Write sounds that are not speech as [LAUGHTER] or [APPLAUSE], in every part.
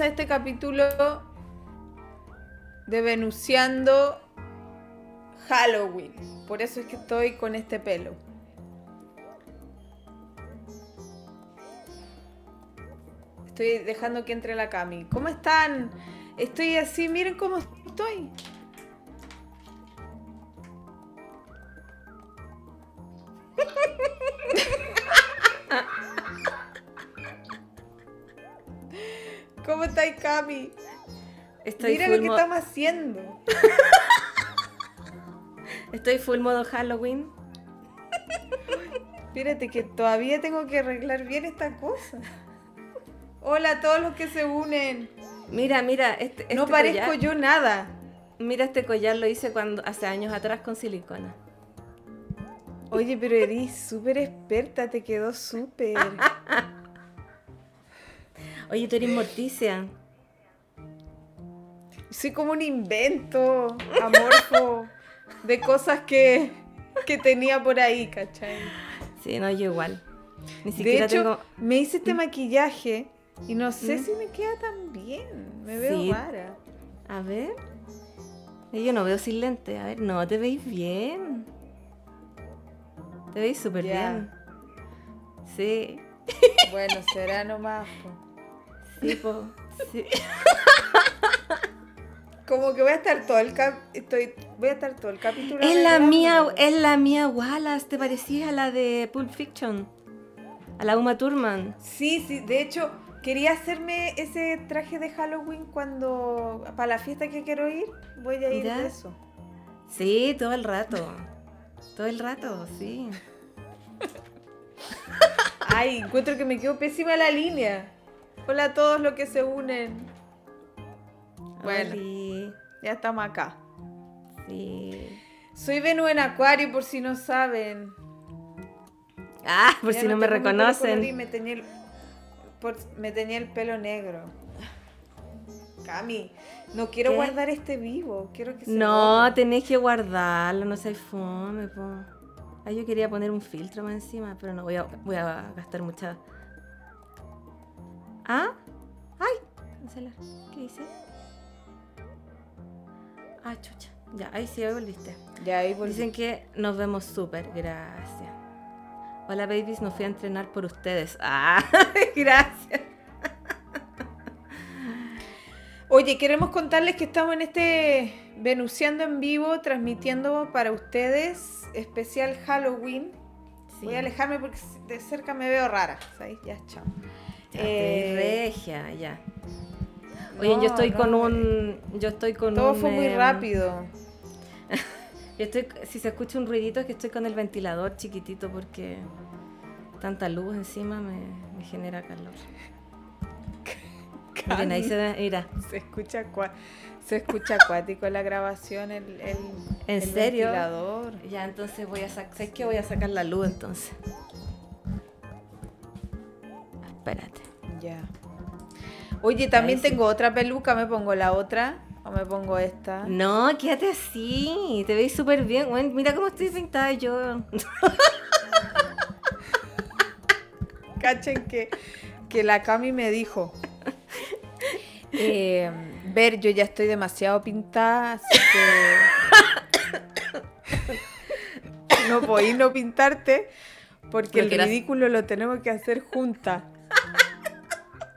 A este capítulo de Venuciando Halloween. Por eso es que estoy con este pelo. Estoy dejando que entre la Cami. ¿Cómo están? Estoy así, miren cómo estoy. [LAUGHS] ¿Cómo estáis, Cami? Estoy Mira lo que mo- estamos haciendo. [LAUGHS] Estoy full modo Halloween. Espérate que todavía tengo que arreglar bien esta cosa. Hola a todos los que se unen. Mira, mira, este, no este parezco collar- yo nada. Mira este collar lo hice cuando hace años atrás con silicona. Oye, pero eres súper experta, te quedó súper. [LAUGHS] Oye, tú eres Morticia. Soy como un invento amorfo de cosas que, que tenía por ahí, ¿cachai? Sí, no, yo igual. Ni De siquiera hecho, tengo. me hice este maquillaje y no sé ¿Mm? si me queda tan bien. Me veo Sí. rara. A ver. Eh, Yo no veo sin lente. A ver, no, te veis bien. Te veis súper bien. Sí, Bueno, será nomás. po. Sí, po. [LAUGHS] Sí. Como que voy a estar todo el cap estoy voy a estar todo el capítulo. Es la mía, es la mía Wallace, te parecía a la de Pulp Fiction. A la Uma Thurman. Sí, sí, de hecho quería hacerme ese traje de Halloween cuando para la fiesta que quiero ir, voy a ir Ya. de eso. Sí, todo el rato. Todo el rato, sí. [LAUGHS] Ay, encuentro que me quedó pésima la línea. Hola a todos los que se unen. Bueno. Oli, Ya estamos acá. sí. Soy Venus en Acuario por si no saben. Ah, por Ya si no me reconocen. Me teñí el, por- me teñí el pelo negro. Cami, no quiero ¿Qué? guardar este vivo. Quiero que se No, borre. tenés que guardarlo, no seas fome, po. Ah, yo quería poner un filtro más encima, pero no, voy a, voy a gastar mucha... ¿Ah? ¡Ay! Cancelar. ¿Qué dice? Ah, chucha. Ya, ahí sí, ahí volviste. Ya ahí volví. Dicen que nos vemos súper, gracias. Hola babies, no fui a entrenar por ustedes. [LAUGHS] Ah, gracias. Oye, queremos contarles que estamos en este Venuciando en vivo, transmitiendo para ustedes especial Halloween. Sí. Voy a alejarme porque de cerca me veo rara. ¿sabes? Ya, chao. Eh, regia, ya. Oye, No, yo estoy no, con un. Yo estoy con Todo un, fue muy em, rápido. [LAUGHS] Yo estoy, si se escucha un ruidito es que estoy con el ventilador chiquitito porque tanta luz encima me, me genera calor. [LAUGHS] Miren, ahí se mira. Se escucha, acua- se escucha acuático la grabación, el, el, ¿En el serio? ventilador. Ya, entonces voy a sacar. ¿Sabes qué? Voy a sacar la luz entonces. Espérate. Ya. Oye, también sí. tengo otra peluca, ¿me pongo la otra? ¿O me pongo esta? No, quédate así. Te veis súper bien. Bueno, mira cómo estoy pintada yo. [LAUGHS] Cachen que, que la Cami me dijo. eh, ver, yo ya estoy demasiado pintada, así que. [LAUGHS] no podéis no pintarte porque el ridículo lo tenemos que hacer juntas.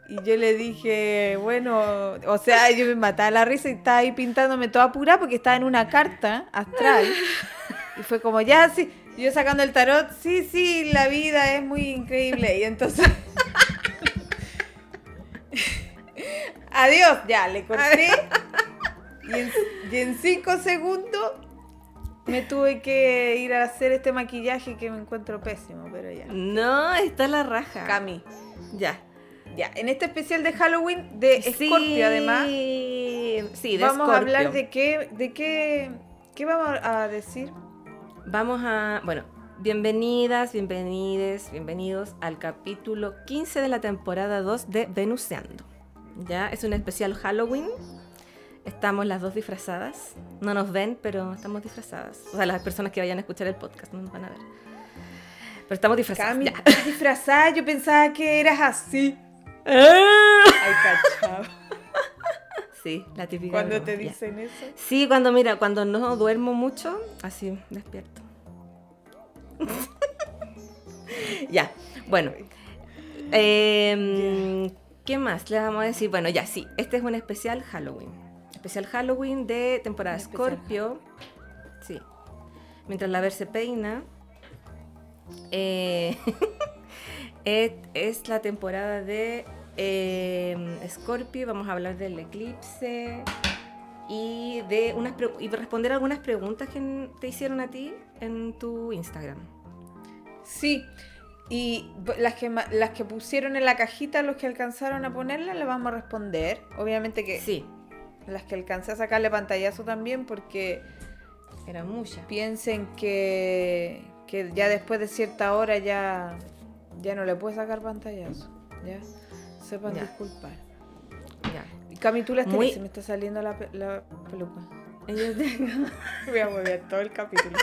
Y yo le dije, bueno, o sea, yo me mataba la risa y estaba ahí pintándome toda pura porque estaba en una carta astral. Y fue como, ya, sí, y yo sacando el tarot, sí, sí, la vida es muy increíble. Y entonces... [LAUGHS] Adiós, ya, le corté. Y en, y en cinco segundos me tuve que ir a hacer este maquillaje que me encuentro pésimo, pero ya. No, está la raja. Cami, Ya. Ya, en este especial de Halloween de Scorpio, además, Sí, de vamos a hablar de qué, de qué, qué vamos a decir. Vamos a, bueno, bienvenidas, bienvenides, bienvenidos al capítulo 15 de la temporada 2 de Venuseando. Ya, es un especial Halloween. Estamos las dos disfrazadas. No nos ven, pero estamos disfrazadas. O sea, las personas que vayan a escuchar el podcast no nos van a ver. Pero estamos disfrazadas. Cami, disfrazada, yo pensaba que eras así. Ay, cachao. Sí, la típica. Cuando broma, te ya. dicen eso. Sí, cuando mira, cuando no duermo mucho, así despierto. [LAUGHS] ya, bueno. Em, ¿Qué más le vamos a decir? Bueno, ya sí, este es un especial Halloween. Especial Halloween de temporada Scorpio. Sí. Mientras la ver se peina. eh, [LAUGHS] es, es la temporada de eh, Scorpio. Vamos a hablar del eclipse y de unas y responder algunas preguntas que te hicieron a ti en tu Instagram. Sí. Y las que, las que pusieron en la cajita, los que alcanzaron a ponerla, le vamos a responder. Obviamente que Sí, las que alcancé a sacarle pantallazo también, porque era mucha. piensen que, que ya después de cierta hora ya, ya no le puede sacar pantallazo. ¿Ya? Sepan Ya. disculpar. Ya. Cami, tú las Muy- se me está saliendo la, pe- la peluca. [LAUGHS] Voy a mover todo el capítulo.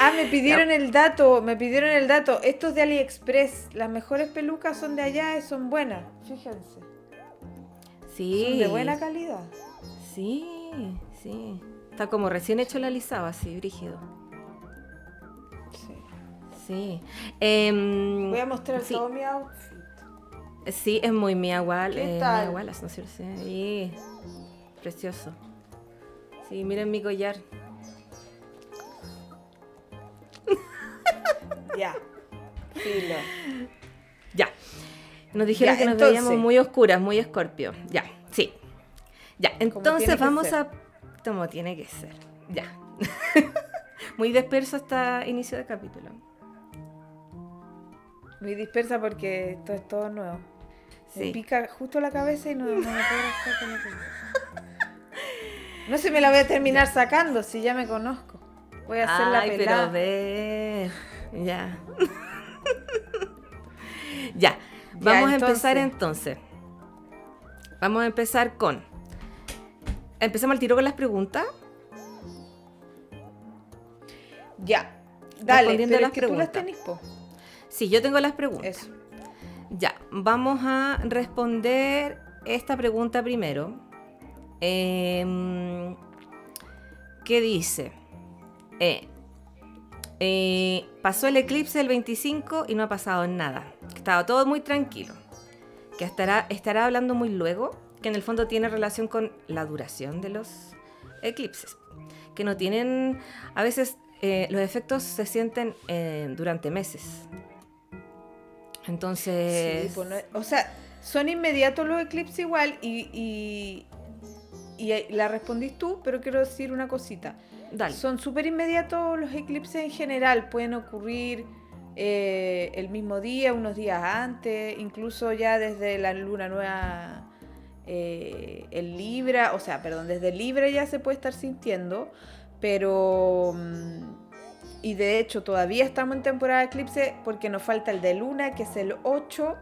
Ah, me pidieron el dato, me pidieron el dato. Estos de AliExpress, las mejores pelucas son de allá y son buenas. Fíjense. Sí. Son de buena calidad. Sí, sí. Está como recién hecho el alisado, así, brígido. Sí. Sí. Em, Voy a mostrar sí. todo mi outfit. Sí, es muy Mia Wall- ¿Qué eh, tal? Mia Wallace, ¿no es cierto? Sí. Precioso. Sí, miren mi collar. [LAUGHS] Ya. Filo. Ya. Nos dijeron Ya, que nos entonces. veíamos muy oscuras, muy escorpio. Ya, sí. Ya, entonces vamos a. Como tiene que ser. Ya. [LAUGHS] muy disperso hasta inicio de capítulo. Muy dispersa porque esto es todo nuevo. Me Sí. pica justo la cabeza y no, no me puedo rascar con la peluca. No se [LAUGHS] me la voy a terminar sacando si ya me conozco. Voy a hacer la pelada. pero ve. [LAUGHS] Ya. ya. Vamos a empezar entonces. Vamos a empezar con. Empezamos al tiro con las preguntas. Ya. Dale, pero las es que tú las preguntas. tenés, po. Sí, yo tengo las preguntas. Eso. Ya, vamos a responder esta pregunta primero. Em, ¿Qué dice? Eh, eh, pasó el eclipse el 25 y no ha pasado nada. Estaba todo muy tranquilo. Que estará, hablando muy luego, que en el fondo tiene relación con la duración de los eclipses. Que no tienen, a veces eh, los efectos se sienten durante meses. Entonces... Sí, pues no o sea, son inmediatos los eclipses igual y, y, y la respondís tú, pero quiero decir una cosita. Dale. Son súper inmediatos los eclipses en general, pueden ocurrir eh, el mismo día, unos días antes, incluso ya desde la luna nueva eh, en Libra, o sea, perdón, desde Libra ya se puede estar sintiendo, pero... mm, Y de hecho todavía estamos en temporada de eclipse porque nos falta el de luna, que es el 8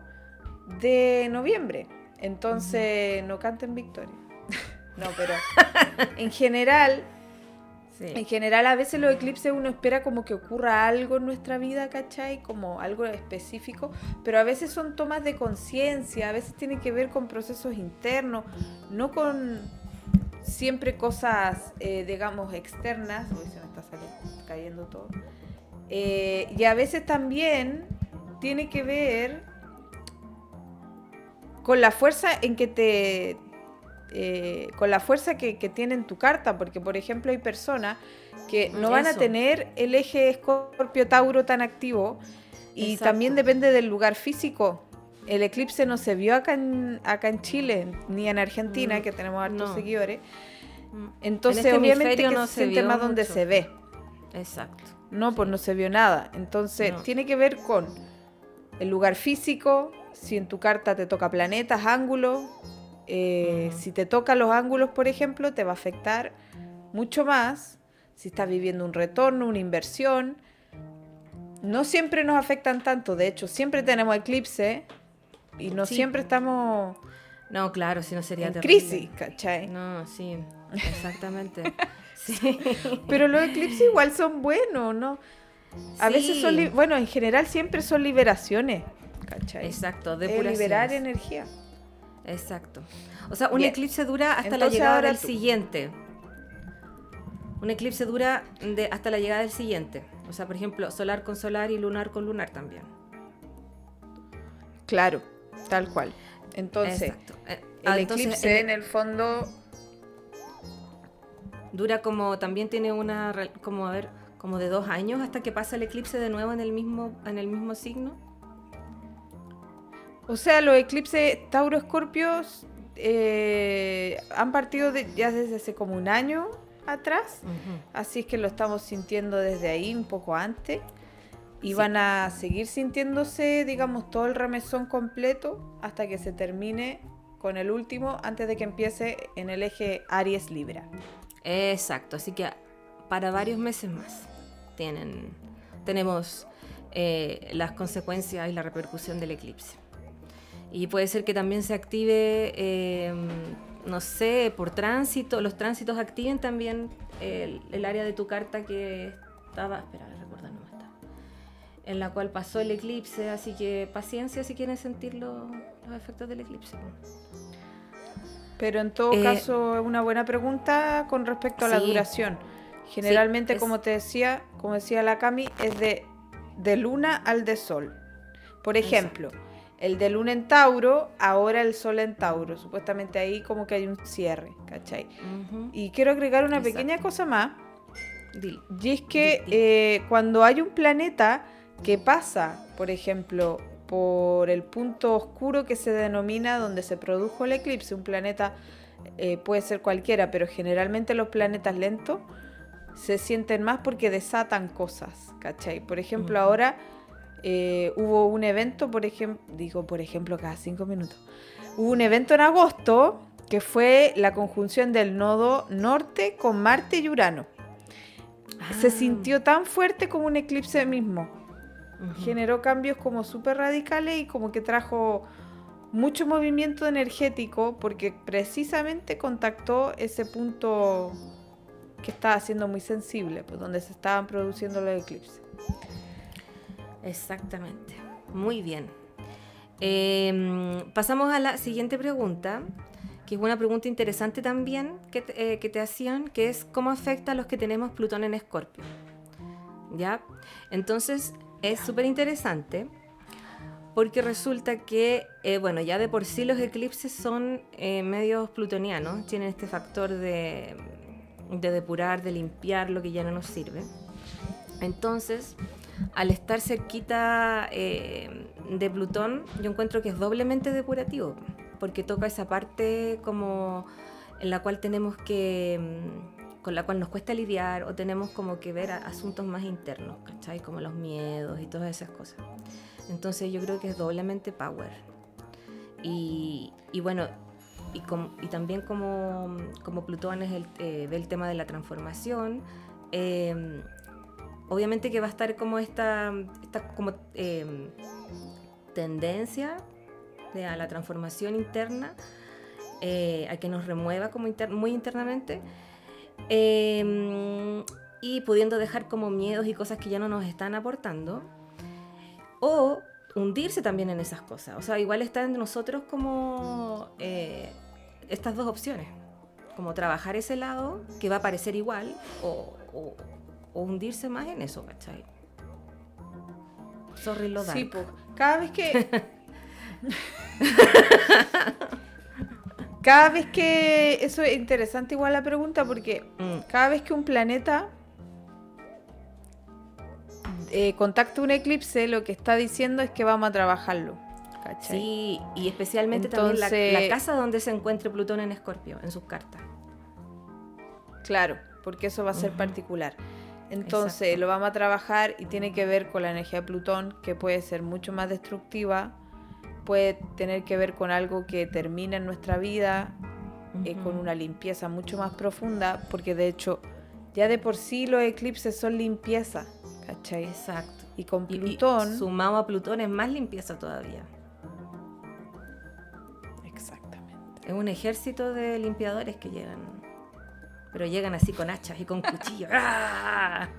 de noviembre. Entonces, no canten victoria. [LAUGHS] no, pero en general, Sí. en general, a veces los eclipses uno espera como que ocurra algo en nuestra vida, ¿cachai? Como algo específico, pero a veces son tomas de conciencia, a veces tienen que ver con procesos internos, no con siempre cosas, eh, digamos, externas. Uy, se me está saliendo, cayendo todo. Eh, y a veces también tiene que ver con la fuerza en que te, eh, con la fuerza que, que tiene en tu carta, porque por ejemplo hay personas que no van a tener el eje Escorpio-Tauro tan activo y Exacto. también depende del lugar físico. El eclipse no se vio acá en, acá en Chile ni en Argentina, Mm, que tenemos hartos no. seguidores. Mm, Entonces, este obviamente hemisferio que no siente vio más donde se ve. Exacto. No, pues no se vio nada. Entonces, No. tiene que ver con el lugar físico, si en tu carta te toca planetas, ángulos. Eh, si te toca los ángulos, por ejemplo, te va a afectar mucho más. Si estás viviendo un retorno, una inversión. No siempre nos afectan tanto, de hecho, siempre tenemos eclipse y no Sí. siempre estamos No, claro, si no sería en terrible. crisis, ¿cachai? No, sí, [LAUGHS] exactamente. Sí. [LAUGHS] Pero los eclipses igual son buenos, ¿no? A veces son, bueno, en general siempre son liberaciones, ¿cachai? Exacto, depuraciones. liberar energía. Exacto. O sea, un Bien. eclipse dura hasta la llegada del tú. siguiente. Un eclipse dura de, hasta la llegada del siguiente. O sea, por ejemplo, solar con solar y lunar con lunar también. Claro, tal cual. Entonces, Exacto. Eh, el entonces, eclipse en el fondo dura como también tiene una como a ver como de dos años hasta que pasa el eclipse de nuevo en el mismo en el mismo signo. O sea, los eclipses Tauro Escorpios eh, han partido de- ya desde hace como un año atrás, así es que lo estamos sintiendo desde ahí, un poco antes, y Sí. van a seguir sintiéndose, digamos, todo el remesón completo hasta que se termine con el último, antes de que empiece en el eje Aries Libra. Exacto, así que para varios meses más tienen, tenemos eh, las consecuencias y la repercusión del eclipse. Y puede ser que también se active, eh, no sé, por tránsito, los tránsitos activen también el, área de tu carta que estaba, espera, recordar no está, en la cual pasó el eclipse, así que paciencia si quieren sentir lo- los efectos del eclipse. Pero en todo Eh, caso, es una buena pregunta con respecto a la sí. duración. Generalmente, es- como te decía, como decía la Cami, es de, de luna al de sol. Por ejemplo, el de luna en Tauro, ahora el sol en Tauro. Supuestamente ahí como que hay un cierre, ¿cachai? Y quiero agregar una Exacto. pequeña cosa más. Y es que eh, cuando hay un planeta que pasa, por ejemplo, por el punto oscuro que se denomina donde se produjo el eclipse, un planeta eh, puede ser cualquiera, pero generalmente los planetas lentos se sienten más porque desatan cosas, ¿cachai? Por ejemplo, ahora eh, hubo un evento, por ejemplo, digo por ejemplo cada cinco minutos, hubo un evento en agosto que fue la conjunción del nodo norte con Marte y Urano. Se Ah, sintió tan fuerte como un eclipse mismo. Generó cambios como súper radicales y como que trajo mucho movimiento energético porque precisamente contactó ese punto que estaba siendo muy sensible, pues donde se estaban produciendo los eclipses. Exactamente. Muy bien. Eh, pasamos a la siguiente pregunta, que es una pregunta interesante también que te, eh, que te hacían, que es cómo afecta a los que tenemos Plutón en Escorpio. ¿Ya? Entonces, es súper interesante porque resulta que, eh, bueno, ya de por sí los eclipses son eh, medios plutonianos, tienen este factor de, de depurar, de limpiar lo que ya no nos sirve. Entonces, al estar cerquita eh, de Plutón, yo encuentro que es doblemente depurativo, porque toca esa parte como en la cual tenemos que, mm, con la cual nos cuesta lidiar o tenemos como que ver asuntos más internos, ¿cachai? Como los miedos y todas esas cosas. Entonces yo creo que es doblemente power. Y, y bueno, y, com- y también como, como Plutón es el, eh, ve el tema de la transformación, eh, obviamente que va a estar como esta, esta como, eh, tendencia de, a la transformación interna, eh, a que nos remueva como inter- muy internamente, eh, y pudiendo dejar como miedos y cosas que ya no nos están aportando, o hundirse también en esas cosas. O sea, igual está en nosotros como eh, estas dos opciones, como trabajar ese lado, que va a parecer igual, o, o- o hundirse más en eso, ¿cachai? Sorry, lo Sí, pues, cada vez que... [LAUGHS] [LAUGHS] cada vez que... Eso es interesante igual la pregunta porque Mm, cada vez que un planeta eh, contacta un eclipse, lo que está diciendo es que vamos a trabajarlo. ¿cachai? Sí, y especialmente también la, casa donde se encuentre Plutón en Escorpio, en sus cartas. Claro, porque eso va a ser particular. Entonces Exacto. lo vamos a trabajar y tiene que ver con la energía de Plutón, que puede ser mucho más destructiva puede tener que ver con algo que termina en nuestra vida, eh, con una limpieza mucho más profunda, porque de hecho ya de por sí los eclipses son limpieza, ¿cachai? Exacto. Y con Y- y Plutón... sumado a Plutón es más limpieza todavía. Exactamente. Es un ejército de limpiadores que llegan. Pero llegan así con hachas y con cuchillos. [LAUGHS] ¡Ah! [LAUGHS]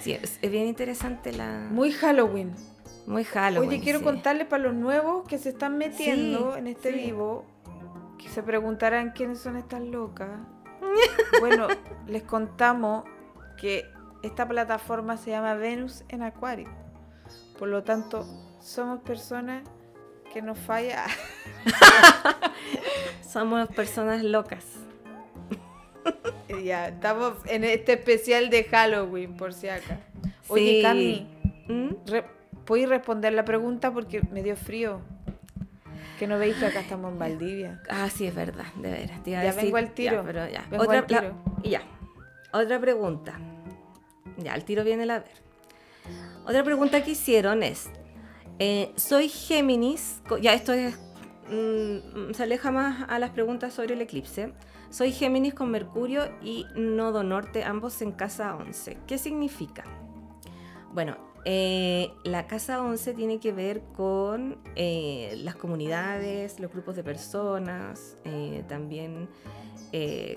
Sí, es, es bien interesante la. Muy Halloween. Muy Halloween. Oye, quiero sí. contarles para los nuevos que se están metiendo Sí, en este sí. vivo, que se preguntarán quiénes son estas locas. [LAUGHS] bueno, les contamos que esta plataforma se llama Venus en Acuario. Por lo tanto, somos personas que nos falla. [LAUGHS] Somos personas locas. [LAUGHS] ya, estamos en este especial de Halloween, por si acá. Oye. Cami, ¿Mm? ¿Puedes responder la pregunta? Porque me dio frío. Que no veis que acá estamos en Valdivia. Ah, sí, es verdad, de veras. Ya decir- vengo al tiro, ya, pero ya. vengo Otra, al tiro. la- ya. Otra pregunta. Ya, el tiro viene la ver. Otra pregunta que hicieron es: eh, ¿Soy Géminis? Ya, esto es. mm, se aleja más a las preguntas sobre el eclipse. Soy Géminis con Mercurio y Nodo Norte, ambos en casa 11. ¿Qué significa? Bueno, eh, la casa 11 tiene que ver con eh, las comunidades, los grupos de personas, eh, también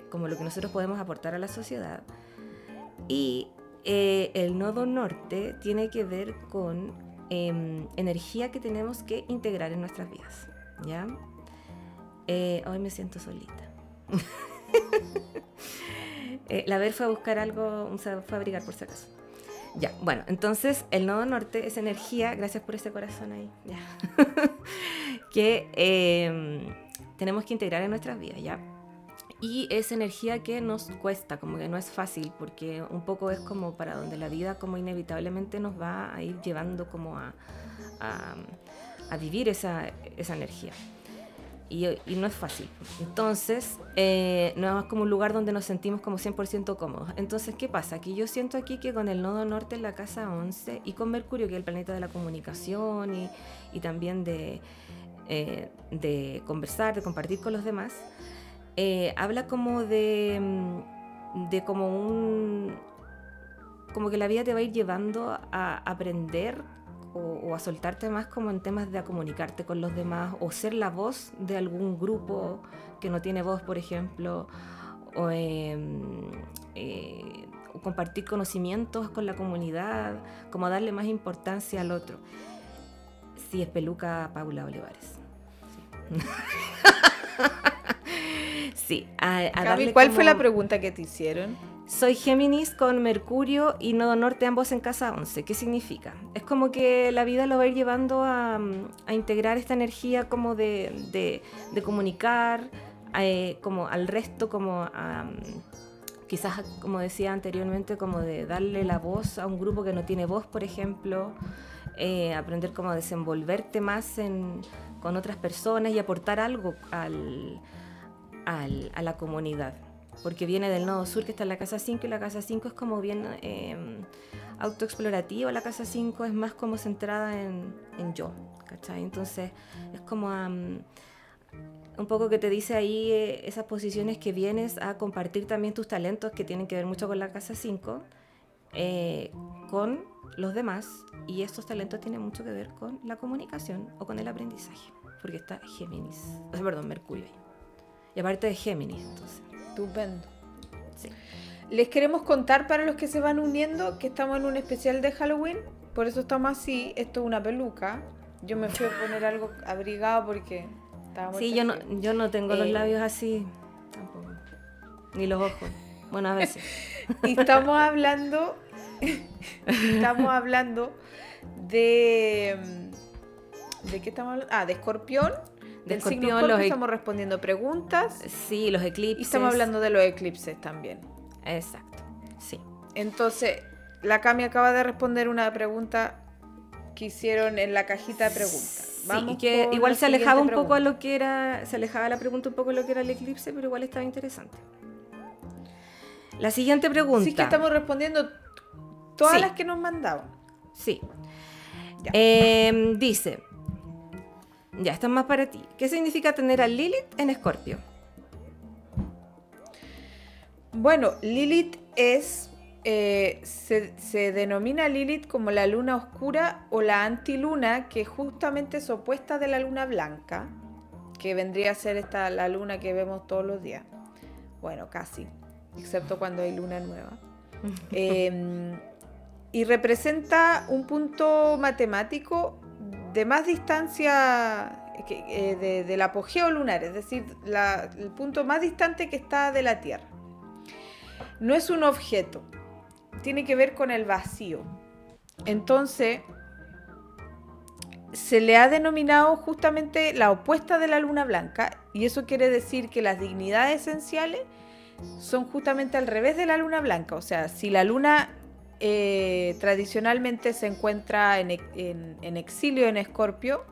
como lo que nosotros podemos aportar a la sociedad. Y el nodo norte tiene que ver con em, energía que tenemos que integrar en nuestras vidas. ¿Ya? Hoy me siento solita. [LAUGHS] La Ver fue a buscar algo, fue a abrigar por si acaso. Ya, bueno, entonces el nodo norte es energía, gracias por ese corazón ahí, ya, [LAUGHS] que eh, tenemos que integrar en nuestras vidas, ¿ya? Y es energía que nos cuesta, como que no es fácil, porque un poco es como para donde la vida como inevitablemente nos va a ir llevando como a, a, a vivir esa, esa energía. Y, no es fácil. Entonces, eh, no es como un lugar donde nos sentimos como 100% cómodos. Entonces, ¿qué pasa? Que yo siento aquí que con el nodo norte en la casa 11 y con Mercurio, que es el planeta de la comunicación y, y también de, eh, de conversar, de compartir con los demás, eh, habla como de, mm, de como un... como que la vida te va a ir llevando a aprender o, o a soltarte más como en temas de a comunicarte con los demás o ser la voz de algún grupo que no tiene voz, por ejemplo, o, em, eh, o compartir conocimientos con la comunidad, como darle más importancia al otro. Sí, es peluca Paula Olivares. Sí, [LAUGHS] sí a, a Cami, darle ¿cuál fue la pregunta que te hicieron? Soy Géminis con Mercurio y Nodo Norte ambos en casa 11. ¿Qué significa? Es como que la vida lo va a ir llevando a, a integrar esta energía como de, comunicar eh, como al resto, como a, quizás como decía anteriormente, como de darle la voz a un grupo que no tiene voz, por ejemplo. eh, aprender cómo a desenvolverte más con otras personas y aportar algo al, al- a la comunidad. Porque viene del nodo sur que está en la casa 5 y la casa 5 es como bien eh, autoexplorativa. La casa 5 es más como centrada en, en yo, ¿cachai? Entonces es como am, un poco que te dice ahí eh, esas posiciones que vienes a compartir también tus talentos que tienen que ver mucho con la casa 5, eh, con los demás. Y estos talentos tienen mucho que ver con la comunicación o con el aprendizaje. Porque está Géminis, perdón, Mercurio ahí. Y aparte de Géminis, entonces. Estupendo. Sí. Les queremos contar para los que se van uniendo que estamos en un especial de Halloween. Por eso estamos así. Esto es una peluca. Yo me fui a poner algo abrigado porque estaba Sí, yo no, yo no tengo los Eh, labios así tampoco. Ni los ojos. Bueno, a veces. [LAUGHS] Y estamos hablando. estamos hablando de. mm, ¿De qué estamos hablando? Ah, de escorpión. De del signo los e- estamos respondiendo preguntas. Sí, los eclipses. Y estamos hablando de los eclipses también. Exacto. Sí. Entonces, la Cami acaba de responder una pregunta que hicieron en la cajita de preguntas. Sí, Vamos y que igual se alejaba un poco a lo que era, se alejaba la pregunta un poco a lo que era el eclipse, pero igual estaba interesante. La siguiente pregunta. Sí, que estamos respondiendo todas Sí. las que nos mandaban. Sí. Em, dice, ya, esto es más para ti. ¿Qué significa tener a Lilith en Escorpio? Bueno, Lilith es. eh, se, se denomina Lilith como la luna oscura o la antiluna, que justamente es opuesta de la luna blanca, que vendría a ser esta la luna que vemos todos los días. Bueno, casi, excepto cuando hay luna nueva. [LAUGHS] Eh, y representa un punto matemático de más distancia eh, de- del apogeo lunar, es decir, el punto más distante que está de la Tierra. No es un objeto, tiene que ver con el vacío. Entonces, se le ha denominado justamente la opuesta de la luna blanca, y eso quiere decir que las dignidades esenciales son justamente al revés de la luna blanca. O sea, si la luna eh, tradicionalmente se encuentra en, ex- en- en exilio en Escorpio,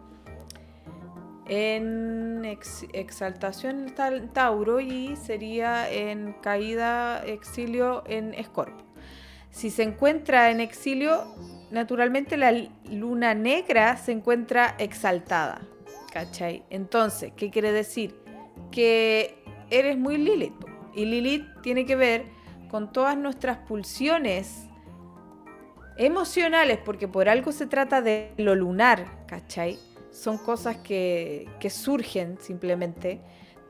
en ex- exaltación en Tauro y sería en caída, exilio en Escorpio. Si se encuentra en exilio, naturalmente la luna negra se encuentra exaltada. ¿Cachai? Entonces, ¿qué quiere decir? Que eres muy Lilith. Y Lilith tiene que ver con todas nuestras pulsiones emocionales, porque por algo se trata de lo lunar, ¿cachai? Son cosas que, que surgen simplemente.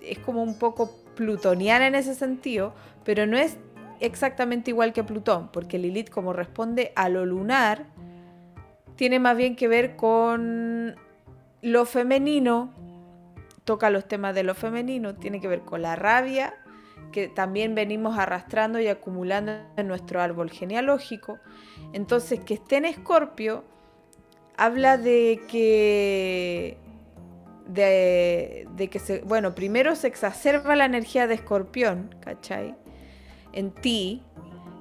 Es como un poco plutoniana en ese sentido, pero no es exactamente igual que Plutón, porque Lilith como responde a lo lunar, tiene más bien que ver con lo femenino, toca los temas de lo femenino, tiene que ver con la rabia, que también venimos arrastrando y acumulando en nuestro árbol genealógico. Entonces, que esté en Escorpio habla de que de, que se, bueno, primero se exacerba la energía de Escorpión, ¿cachai? En ti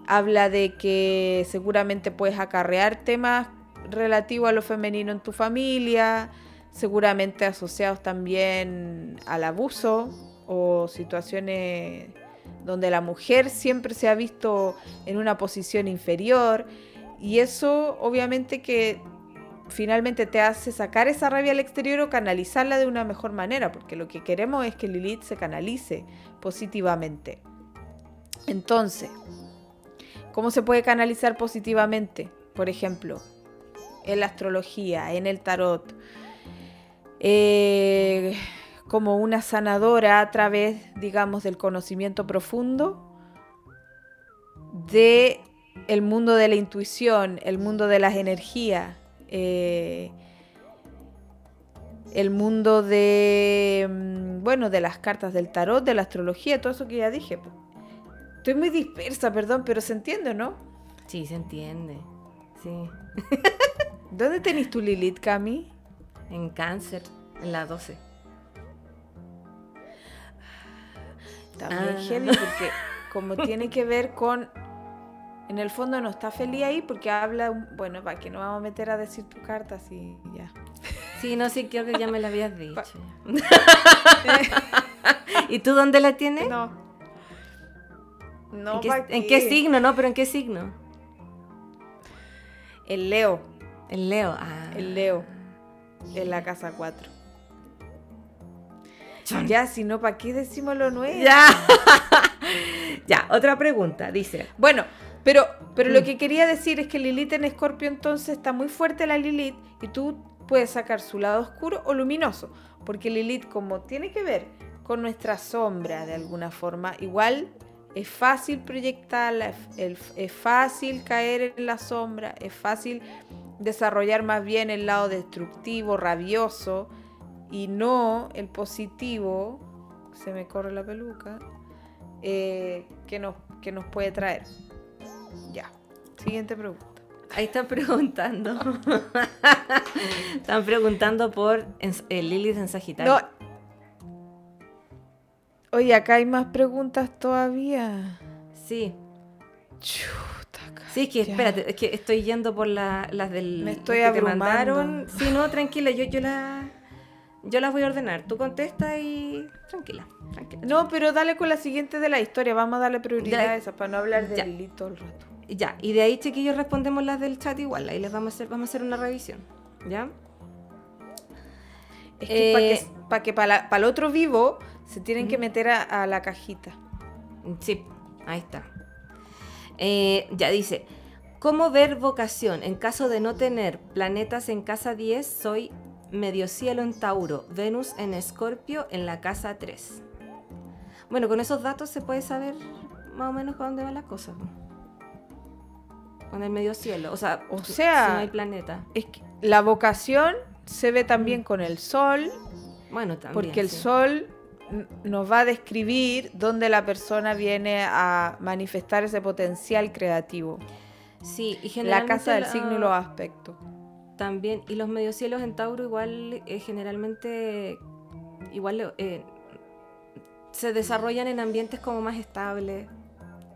habla de que seguramente puedes acarrear temas relativos a lo femenino en tu familia, seguramente asociados también al abuso o situaciones donde la mujer siempre se ha visto en una posición inferior y eso obviamente que finalmente te hace sacar esa rabia al exterior o canalizarla de una mejor manera, porque lo que queremos es que Lilith se canalice positivamente. Entonces, ¿cómo se puede canalizar positivamente? Por ejemplo, en la astrología, en el tarot, eh, como una sanadora a través, digamos, del conocimiento profundo de el mundo de la intuición, el mundo de las energías, eh, el mundo de, mm, bueno, de las cartas del tarot, de la astrología, todo eso que ya dije. Estoy muy dispersa, perdón, pero se entiende, ¿no? Sí, se entiende. Sí. [LAUGHS] ¿Dónde tenés tu Lilith, Cami? En cáncer, en la 12. También Ah. heavy porque como tiene que ver con en el fondo no está feliz ahí porque habla bueno para que no vamos a meter a decir tu carta así ya Sí, no, sí, creo que ya me la habías dicho. [LAUGHS] ¿Y tú dónde la tienes? no no ¿En, qué, ¿pa' en qué signo? No, pero ¿en qué signo? el Leo El Leo. Ah. el Leo en la casa 4 Chon. Ya si no para qué decimos lo nuevo Ya. [LAUGHS] ya, otra pregunta. Dice. Bueno, pero, pero lo Mm. que quería decir es que Lilith en Escorpio entonces está muy fuerte la Lilith y tú puedes sacar su lado oscuro o luminoso, porque Lilith como tiene que ver con nuestra sombra de alguna forma, igual es fácil proyectarla, es, fácil caer en la sombra, es fácil desarrollar más bien el lado destructivo, rabioso y no el positivo, se me corre la peluca, eh, que, nos, que nos puede traer. Ya. Siguiente pregunta. Ahí están preguntando. [LAUGHS] están preguntando por en- eh, Lilith en Sagitario. No. Oye, acá hay más preguntas todavía. Sí. Chuta, Sí, es que espérate, es que estoy yendo por la- las del Me estoy que te mandaron. Sí, no, tranquila, yo, yo la yo las voy a ordenar. Tú contesta y tranquila, tranquila. No, pero dale con la siguiente de la historia. Vamos a darle prioridad Ya. a esa para no hablar de Ya. Lilith todo el rato. Ya, y de ahí chiquillos respondemos las del chat igual, ahí les vamos a hacer vamos a hacer una revisión. ¿Ya? Es que para Eh, que, pa' que para el otro vivo se tienen que meter a, a la cajita. Sí, ahí está. Eh, ya dice, ¿cómo ver vocación? En caso de no tener planetas en casa 10, soy medio cielo en Tauro, Venus en Escorpio en la casa 3. Bueno, con esos datos se puede saber más o menos para dónde va la cosa. Con el medio cielo, o sea, O si sea- no hay planeta. Es que la vocación se ve también con el sol, Bueno, también. porque el sí. sol nos va a describir dónde la persona viene a manifestar ese potencial creativo. Sí, y La generalmente casa del la- signo y los aspectos. También, y los mediocielos en Tauro igual eh, generalmente igual eh, se desarrollan en ambientes como más estables,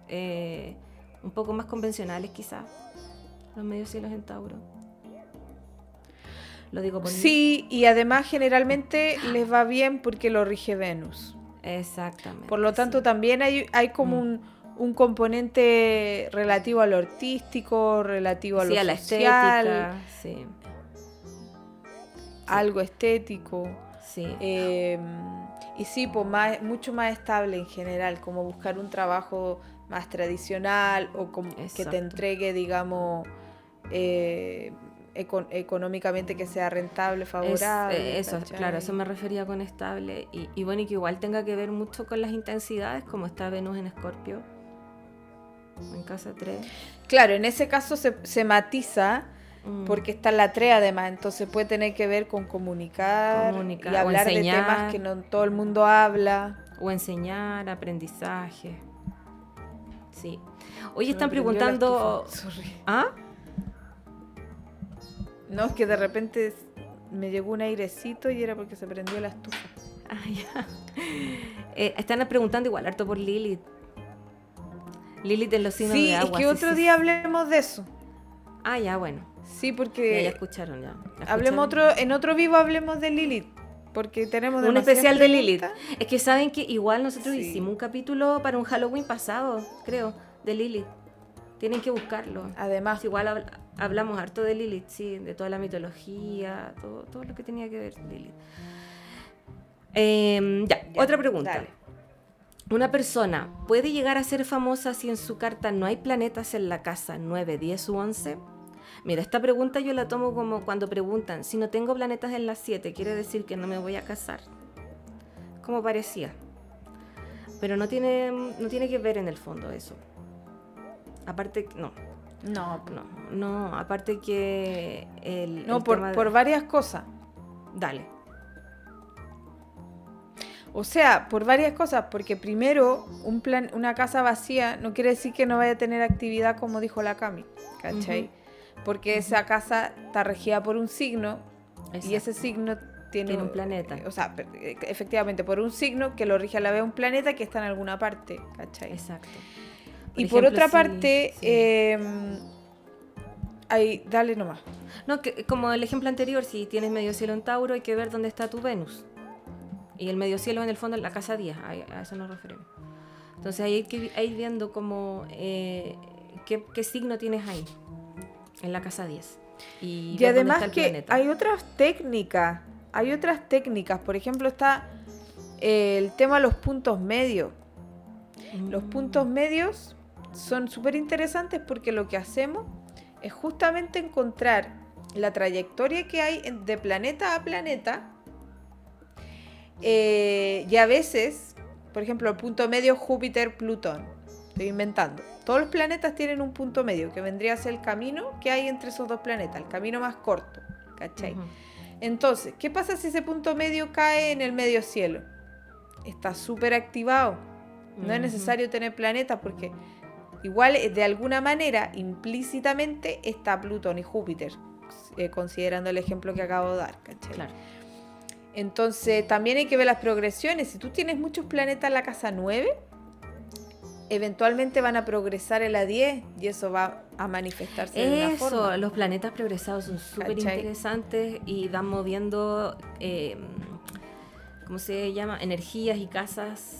eh, un poco más convencionales quizás, los mediocielos en Tauro. Lo digo por mí. Sí, y además generalmente les va bien porque lo rige Venus. Exactamente. Por lo tanto, sí. también hay, hay como Mm. un, un componente relativo a lo artístico, relativo a lo Sí, a la social, estética, sí, algo estético. sí. eh, y sí, pues más, mucho más estable en general, como buscar un trabajo más tradicional o que te entregue, digamos, eh, eco- económicamente que sea rentable, Es, favorable. eh, eso, claro, eso me refería con estable. Y, y bueno, y que igual tenga que ver mucho con las intensidades, como está Venus en Escorpio, en casa 3. Claro, en ese caso se, se matiza porque está la 3 además, entonces puede tener que ver con comunicar, Comunicar, y hablar de temas que no todo el mundo habla. O enseñar, aprendizaje. Sí. Hoy están preguntando. ¿Ah? No, es que de repente me llegó un airecito y era porque se prendió la estufa. Ah, ya. [LAUGHS] Eh, están preguntando igual harto por Lilith. Lilith en los signos Sí, de agua. es que sí, otro sí, día sí. hablemos de eso. Ah, ya, bueno. Sí, porque ya escucharon, ya. ¿Ya hablemos escucharon? otro, en otro vivo hablemos de Lilith. Porque tenemos Un especial de Lilith. Es que saben que igual nosotros Sí. hicimos un capítulo para un Halloween pasado, creo, de Lilith. Tienen que buscarlo. Además, Pues igual habl- hablamos harto de Lilith, sí, de toda la mitología, todo, todo lo que tenía que ver Lilith. Em, ya, Ya, otra pregunta. dale. ¿Una persona puede llegar a ser famosa si en su carta no hay planetas en la casa 9, 10 u 11? Mira, esta pregunta yo la tomo como cuando preguntan, si no tengo planetas en la 7, quiere decir que no me voy a casar. Como parecía. Pero no tiene, no tiene que ver en el fondo eso. Aparte, no, no, no, no, aparte que el... no el por, tema de- por varias cosas. Dale. O sea, por varias cosas, porque primero, un plan, una casa vacía no quiere decir que no vaya a tener actividad como dijo la Cami, ¿cachai? Porque esa casa está regida por un signo y ese signo tiene, Tiene un planeta. O sea, eh, efectivamente, por un signo que lo rige a la vez un planeta que está en alguna parte, ¿cachai? Exacto. y por otra parte, sí. eh, ahí, dale nomás. No, que, como el ejemplo anterior, si tienes medio cielo en Tauro, hay que ver dónde está tu Venus. Y el medio cielo en el fondo en la casa 10, a, a eso nos referimos. Entonces ahí hay que ir viendo como eh, qué, qué signo tienes ahí, en la casa 10. Y, además que hay otras técnicas, hay otras técnicas, por ejemplo está eh, el tema de los puntos medios. Los Mm. puntos medios son súper interesantes porque lo que hacemos es justamente encontrar la trayectoria que hay de planeta a planeta eh, y a veces, por ejemplo, el punto medio Júpiter-Plutón. Estoy inventando. Todos los planetas tienen un punto medio que vendría a ser el camino que hay entre esos dos planetas, el camino más corto. ¿Cachai? Entonces, ¿qué pasa si ese punto medio cae en el medio cielo? Está súper activado. No es necesario tener planetas porque igual eh, de alguna manera implícitamente está Plutón y Júpiter, eh, considerando el ejemplo que acabo de dar. ¿cachai? Claro. Entonces también hay que ver las progresiones. Si tú tienes muchos planetas en la casa 9, eventualmente van a progresar en la 10 y eso va a manifestarse de una Eso, forma. los planetas progresados son súper interesantes y dan moviendo, eh, ¿cómo se llama? Energías y casas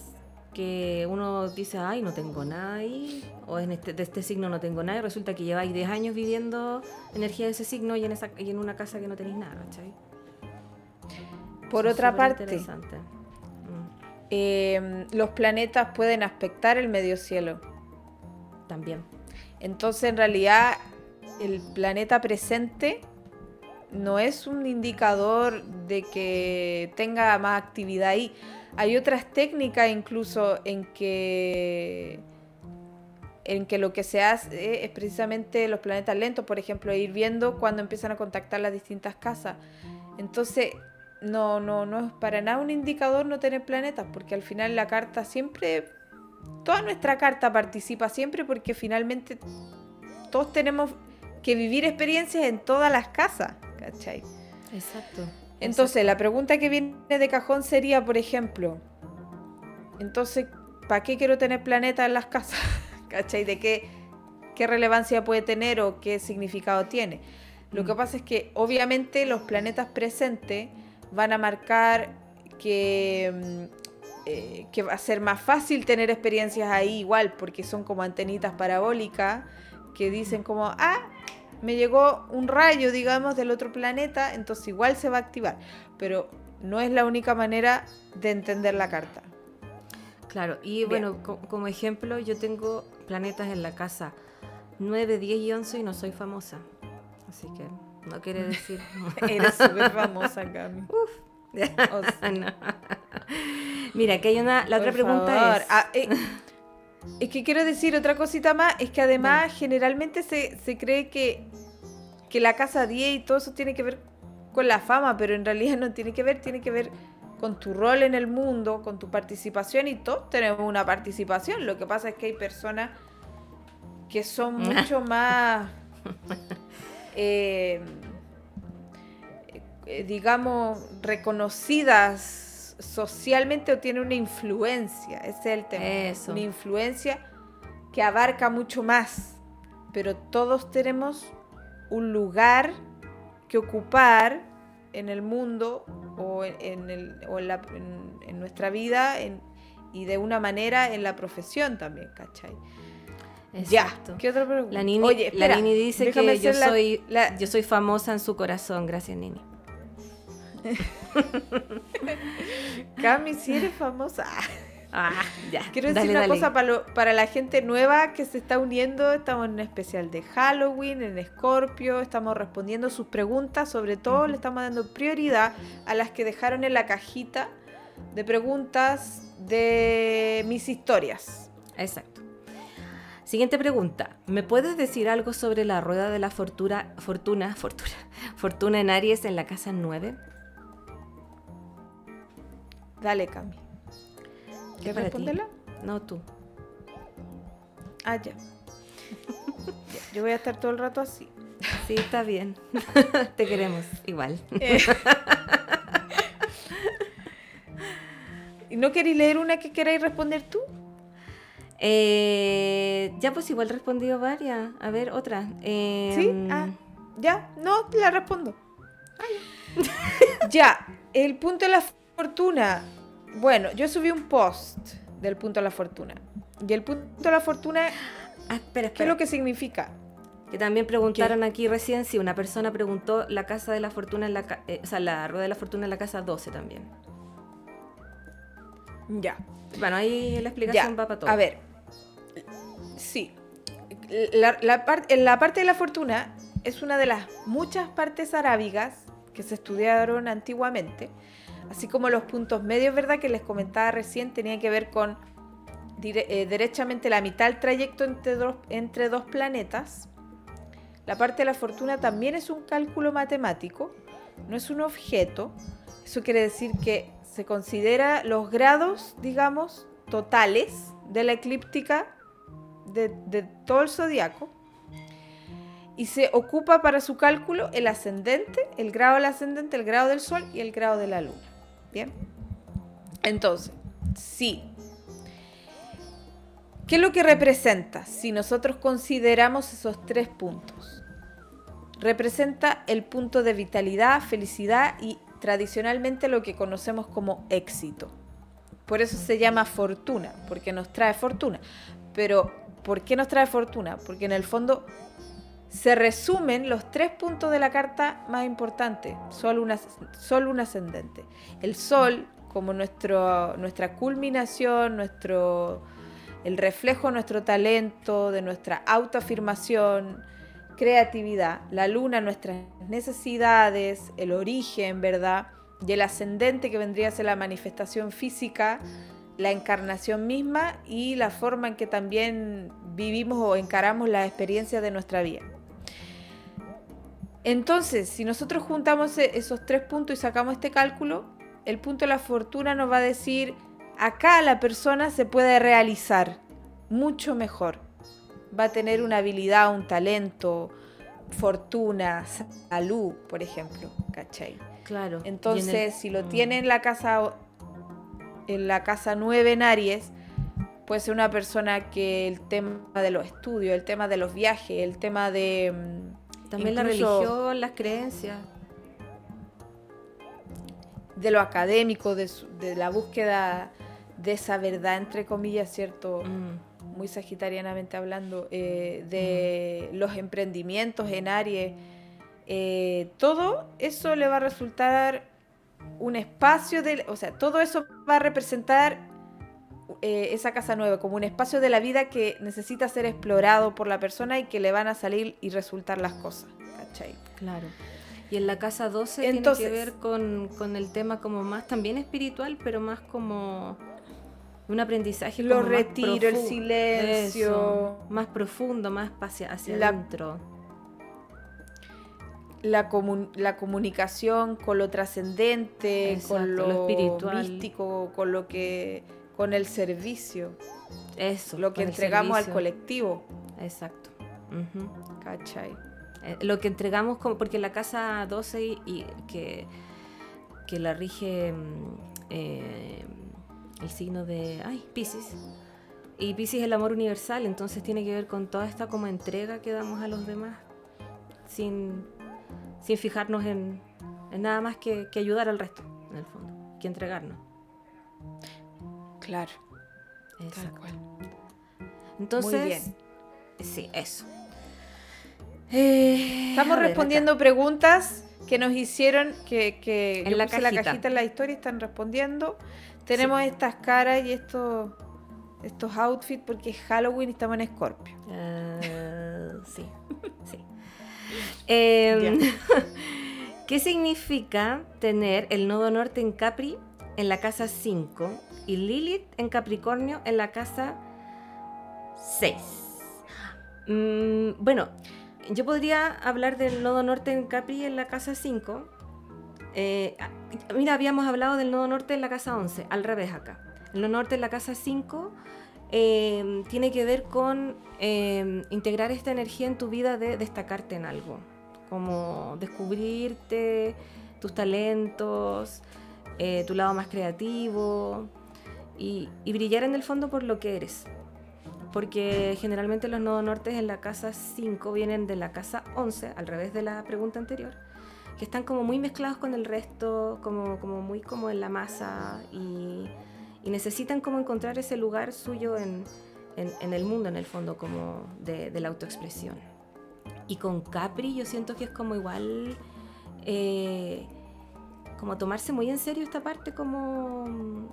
que uno dice, ay, no tengo nada ahí, o en este, de este signo no tengo nada, y resulta que lleváis 10 años viviendo energía de ese signo y en, esa, y en una casa que no tenéis nada, ¿cachai? Por Eso otra parte. Mm, eh, los planetas pueden aspectar el medio cielo. también. Entonces, en realidad, el planeta presente no es un indicador de que tenga más actividad ahí. Hay otras técnicas incluso en que en que lo que se hace es precisamente los planetas lentos, por ejemplo, ir viendo cuando empiezan a contactar las distintas casas. Entonces, no, no, no es para nada un indicador no tener planetas, porque al final la carta siempre, toda nuestra carta participa siempre porque finalmente todos tenemos que vivir experiencias en todas las casas, ¿cachai? Exacto. Entonces, la pregunta que viene de cajón sería, por ejemplo, entonces, ¿para qué quiero tener planetas en las casas? [LAUGHS] ¿Cachai? ¿De qué, qué relevancia puede tener o qué significado tiene? Lo que Mm. pasa es que obviamente los planetas presentes van a marcar que, mm, eh, que va a ser más fácil tener experiencias ahí igual, porque son como antenitas parabólicas que dicen como, ah, me llegó un rayo, digamos, del otro planeta, entonces igual se va a activar. Pero no es la única manera de entender la carta. Claro, y bueno, co- como ejemplo, yo tengo planetas en la casa 9, 10 y 11 y no soy famosa. Así que no quiere [LAUGHS] decir... Eres súper famosa, Cami. O sea, [LAUGHS] No. Mira, que hay una... La otra pregunta favor. es... Ah, eh, es que quiero decir otra cosita más, es que además generalmente se, se cree que, que la casa 10 y todo eso tiene que ver con la fama, pero en realidad no tiene que ver, tiene que ver con tu rol en el mundo, con tu participación y todos tenemos una participación. Lo que pasa es que hay personas que son [LAUGHS] mucho más, eh, eh, digamos, reconocidas socialmente o tienen una influencia. Ese es el tema. Eso. Una influencia que abarca mucho más. Pero todos tenemos un lugar que ocupar en el mundo o en, el- o en, la- en- en nuestra vida en- y de una manera en la profesión también, ¿cachai? Exacto. Ya, ¿qué otra pregunta? La Nini, Oye, la espera, Nini dice que yo la- soy, la- yo soy famosa en su corazón. Gracias, Nini. [LAUGHS] Cami, si eres famosa. [LAUGHS] Ah, ya. Quiero decir una dale. cosa para, lo- para la gente nueva que se está uniendo. Estamos en un especial de Halloween, en Scorpio. Estamos respondiendo sus preguntas. Sobre todo, le estamos dando prioridad a las que dejaron en la cajita de preguntas de mis historias. Exacto. Siguiente pregunta. ¿Me puedes decir algo sobre la rueda de la fortuna, fortuna, fortuna, [LAUGHS] fortuna en Aries en la casa 9? Dale, Cami. ¿Quieres para ti? No tú. Ah, ya. Ya, [LAUGHS] Yo voy a estar todo el rato así. Sí, está bien. [LAUGHS] Te queremos igual. Eh. ¿Y no queréis leer una que queráis responder tú? Eh, ya pues igual respondido varias. A ver, otra. Eh, ¿Sí? Ah, ya, no, la respondo. [LAUGHS] ya, el punto de la fortuna. Bueno, yo subí un post del punto de la fortuna. Y el punto de la fortuna, ah, espera, ¿qué es espera. lo que significa? Que también preguntaron aquí recién si una persona preguntó la casa de la fortuna en la eh, o sea, la rueda de la fortuna en la casa 12 también. Ya. Bueno, ahí la Ya, explicación va para todo. a ver. Sí. La, parte de la fortuna es una de las muchas partes arábigas que se estudiaron antiguamente. Así como los puntos medios, ¿verdad? Que les comentaba recién, tenía que ver con eh, derechamente la mitad del trayecto entre dos, entre dos planetas. La parte de la fortuna también es un cálculo matemático, no es un objeto. Eso quiere decir que se considera los grados, digamos, totales de la eclíptica de, todo el zodiaco. Y se ocupa para su cálculo el ascendente, el grado del ascendente, el grado del sol y el grado de la luna. Bien. Entonces, sí. ¿Qué es lo que representa si nosotros consideramos esos tres puntos? Representa el punto de vitalidad, felicidad y tradicionalmente lo que conocemos como éxito. por eso se llama fortuna, porque nos trae fortuna. Pero, ¿por qué nos trae fortuna? Porque en el fondo se resumen los tres puntos de la carta más importantes, sol, un, ascendente. El sol como nuestro, nuestra culminación, nuestro, el reflejo de nuestro talento, de nuestra autoafirmación, creatividad. La luna, nuestras necesidades, el origen, ¿verdad? Y el ascendente que vendría a ser la manifestación física, la encarnación misma y la forma en que también vivimos o encaramos la experiencia de nuestra vida. Entonces, si nosotros juntamos e-, esos tres puntos y sacamos este cálculo, el punto de la fortuna nos va a decir, acá la persona se puede realizar mucho mejor. Va a tener una habilidad, un talento, fortuna, salud, por ejemplo, ¿cachai? Claro. Entonces, si lo mm. tiene en la casa en la casa 9 en Aries, puede ser una persona que el tema de los estudios, el tema de los viajes, el tema de mm, también la religión, las creencias. De lo académico, de, la búsqueda de esa verdad, entre comillas, ¿cierto? Mm. Muy sagitarianamente hablando, eh, de mm. los emprendimientos en Aries. Eh, todo eso le va a resultar un espacio de, o sea, todo eso va a representar eh, esa casa nueva como un espacio de la vida que necesita ser explorado por la persona y que le van a salir y resultar las cosas. ¿cachai? Claro. Y en la casa 12 Entonces, tiene que ver con, el tema como más también espiritual, pero más como un aprendizaje. Lo retiro, el silencio. más profundo, más hacia, hacia adentro. La, la, comunicación con lo trascendente, con lo, espiritual. místico, con lo que con el servicio. Eso. Lo que entregamos al colectivo. Exacto. ¿Cachai? Eh, lo que entregamos, como, porque la casa 12 y, que, que la rige mm, eh, el signo de ay, Pisces. Y Pisces es el amor universal, entonces tiene que ver con toda esta como entrega que damos a los demás, sin, sin fijarnos en, nada más que, que ayudar al resto, en el fondo, que entregarnos. Claro. Tal cual. Entonces, Muy bien. sí, eso. Eh, Estamos respondiendo preguntas que nos hicieron, que, que en la, cajita. la cajita en la historia están respondiendo. Tenemos estas caras y estos estos outfits porque es Halloween y estamos en Scorpio. Uh, sí, sí. Em, [LAUGHS] ¿Qué significa tener el nodo norte en Capri en la casa 5 y Lilith en Capricornio en la casa 6. Mm, bueno, yo podría hablar del nodo norte en Capri en la casa 5. Eh, mira, habíamos hablado del nodo norte en la casa 11, al revés acá. El nodo norte en la casa 5 eh, tiene que ver con eh, integrar esta energía en tu vida de destacarte en algo, como descubrirte, tus talentos, tu lado más creativo, y, brillar en el fondo por lo que eres. Porque generalmente los nodos nortes en la casa 5 vienen de la casa 11, al revés de la pregunta anterior, que están como muy mezclados con el resto, como, como muy como en la masa y, necesitan como encontrar ese lugar suyo en, en, el mundo, en el fondo, como de, de, la autoexpresión. Y con Capri yo siento que es como igual, eh, como tomarse muy en serio esta parte como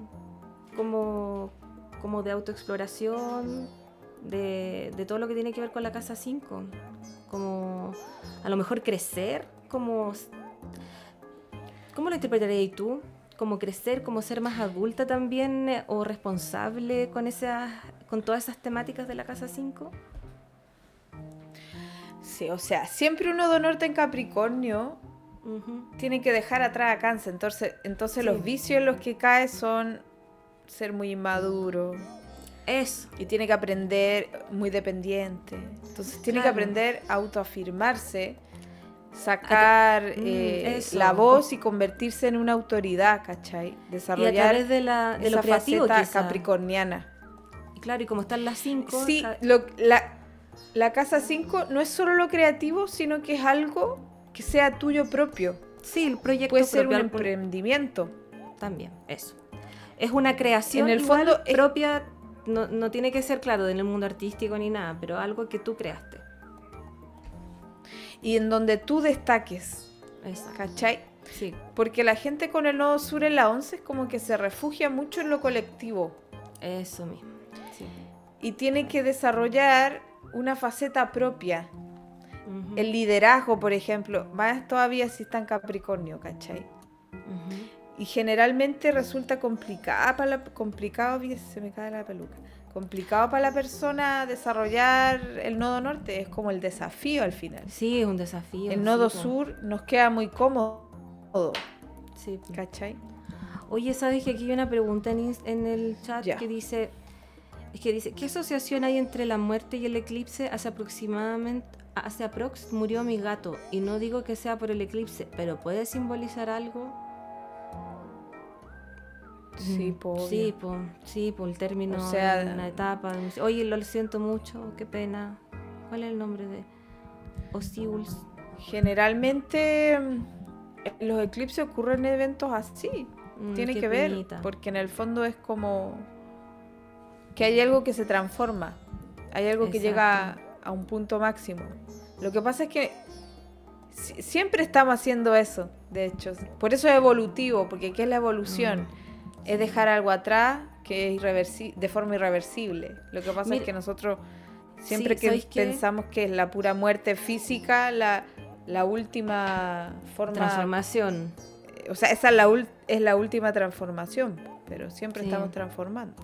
como, como de autoexploración, de, de, todo lo que tiene que ver con la casa 5. Como a lo mejor crecer, como... ¿Cómo lo interpretarías tú? Como crecer, como ser más adulta también eh, o responsable con, esas, con todas esas temáticas de la casa 5. Sí, o sea, siempre uno de norte en Capricornio tiene que dejar atrás a cáncer. Entonces, entonces los vicios en los que cae son ser muy inmaduro. Eso. Y tiene que aprender muy dependiente. Entonces tiene que aprender a autoafirmarse, sacar mm, eh, la voz y convertirse en una autoridad, ¿cachai? Desarrollar de, la, de lo creativo, capricorniana. Y claro, y como están las cinco. Sí, la, la casa 5 no es solo lo creativo, sino que es algo que sea tuyo propio. Sí, el proyecto puede ser un emprendimiento. También, eso. Es una creación En el igual fondo es- propia, no, no tiene que ser, claro, en el mundo artístico ni nada, pero algo que tú creaste. Y en donde tú destaques, Exacto. ¿cachai? Sí, Porque la gente con el nodo sur en la 11 es como que se refugia mucho en lo colectivo eso mismo. Sí. y tiene que desarrollar una faceta propia. El liderazgo, por ejemplo, más todavía si está en Capricornio, ¿cachai? Y generalmente resulta complicada para la, complicado, se me cae la peluca. Complicado para la persona desarrollar el nodo norte, es como el desafío al final. Sí, es un desafío. El nodo sí, sur nos queda muy cómodo, Sí. ¿cachai? Oye, ¿sabes que aquí hay una pregunta en, en el chat Ya. que dice, es que dice, ¿qué asociación hay entre la muerte y el eclipse? Hace aproximadamente, hace aprox murió mi gato y no digo que sea por el eclipse, pero puede simbolizar algo. Sí, po, sí, po, sí, por el término O sea, de una etapa. Oye, lo siento mucho, qué pena. ¿Cuál es el nombre de Osiuls? Generalmente mm, en los eclipses ocurren eventos así. Mm, Tiene que ver, porque en el fondo es como que hay algo que se transforma, hay algo que llega a, a un punto máximo. Lo que pasa es que si- siempre estamos haciendo eso, de hecho. Por eso es evolutivo, porque ¿qué es la evolución? Mm. Es dejar algo atrás que es de forma irreversible. Lo que pasa Mira- es que nosotros siempre Sí, que ¿sabéis qué? pensamos que es la pura muerte física, la, la última forma Transformación. o sea, esa es la, es la última transformación, pero siempre Sí. estamos transformando.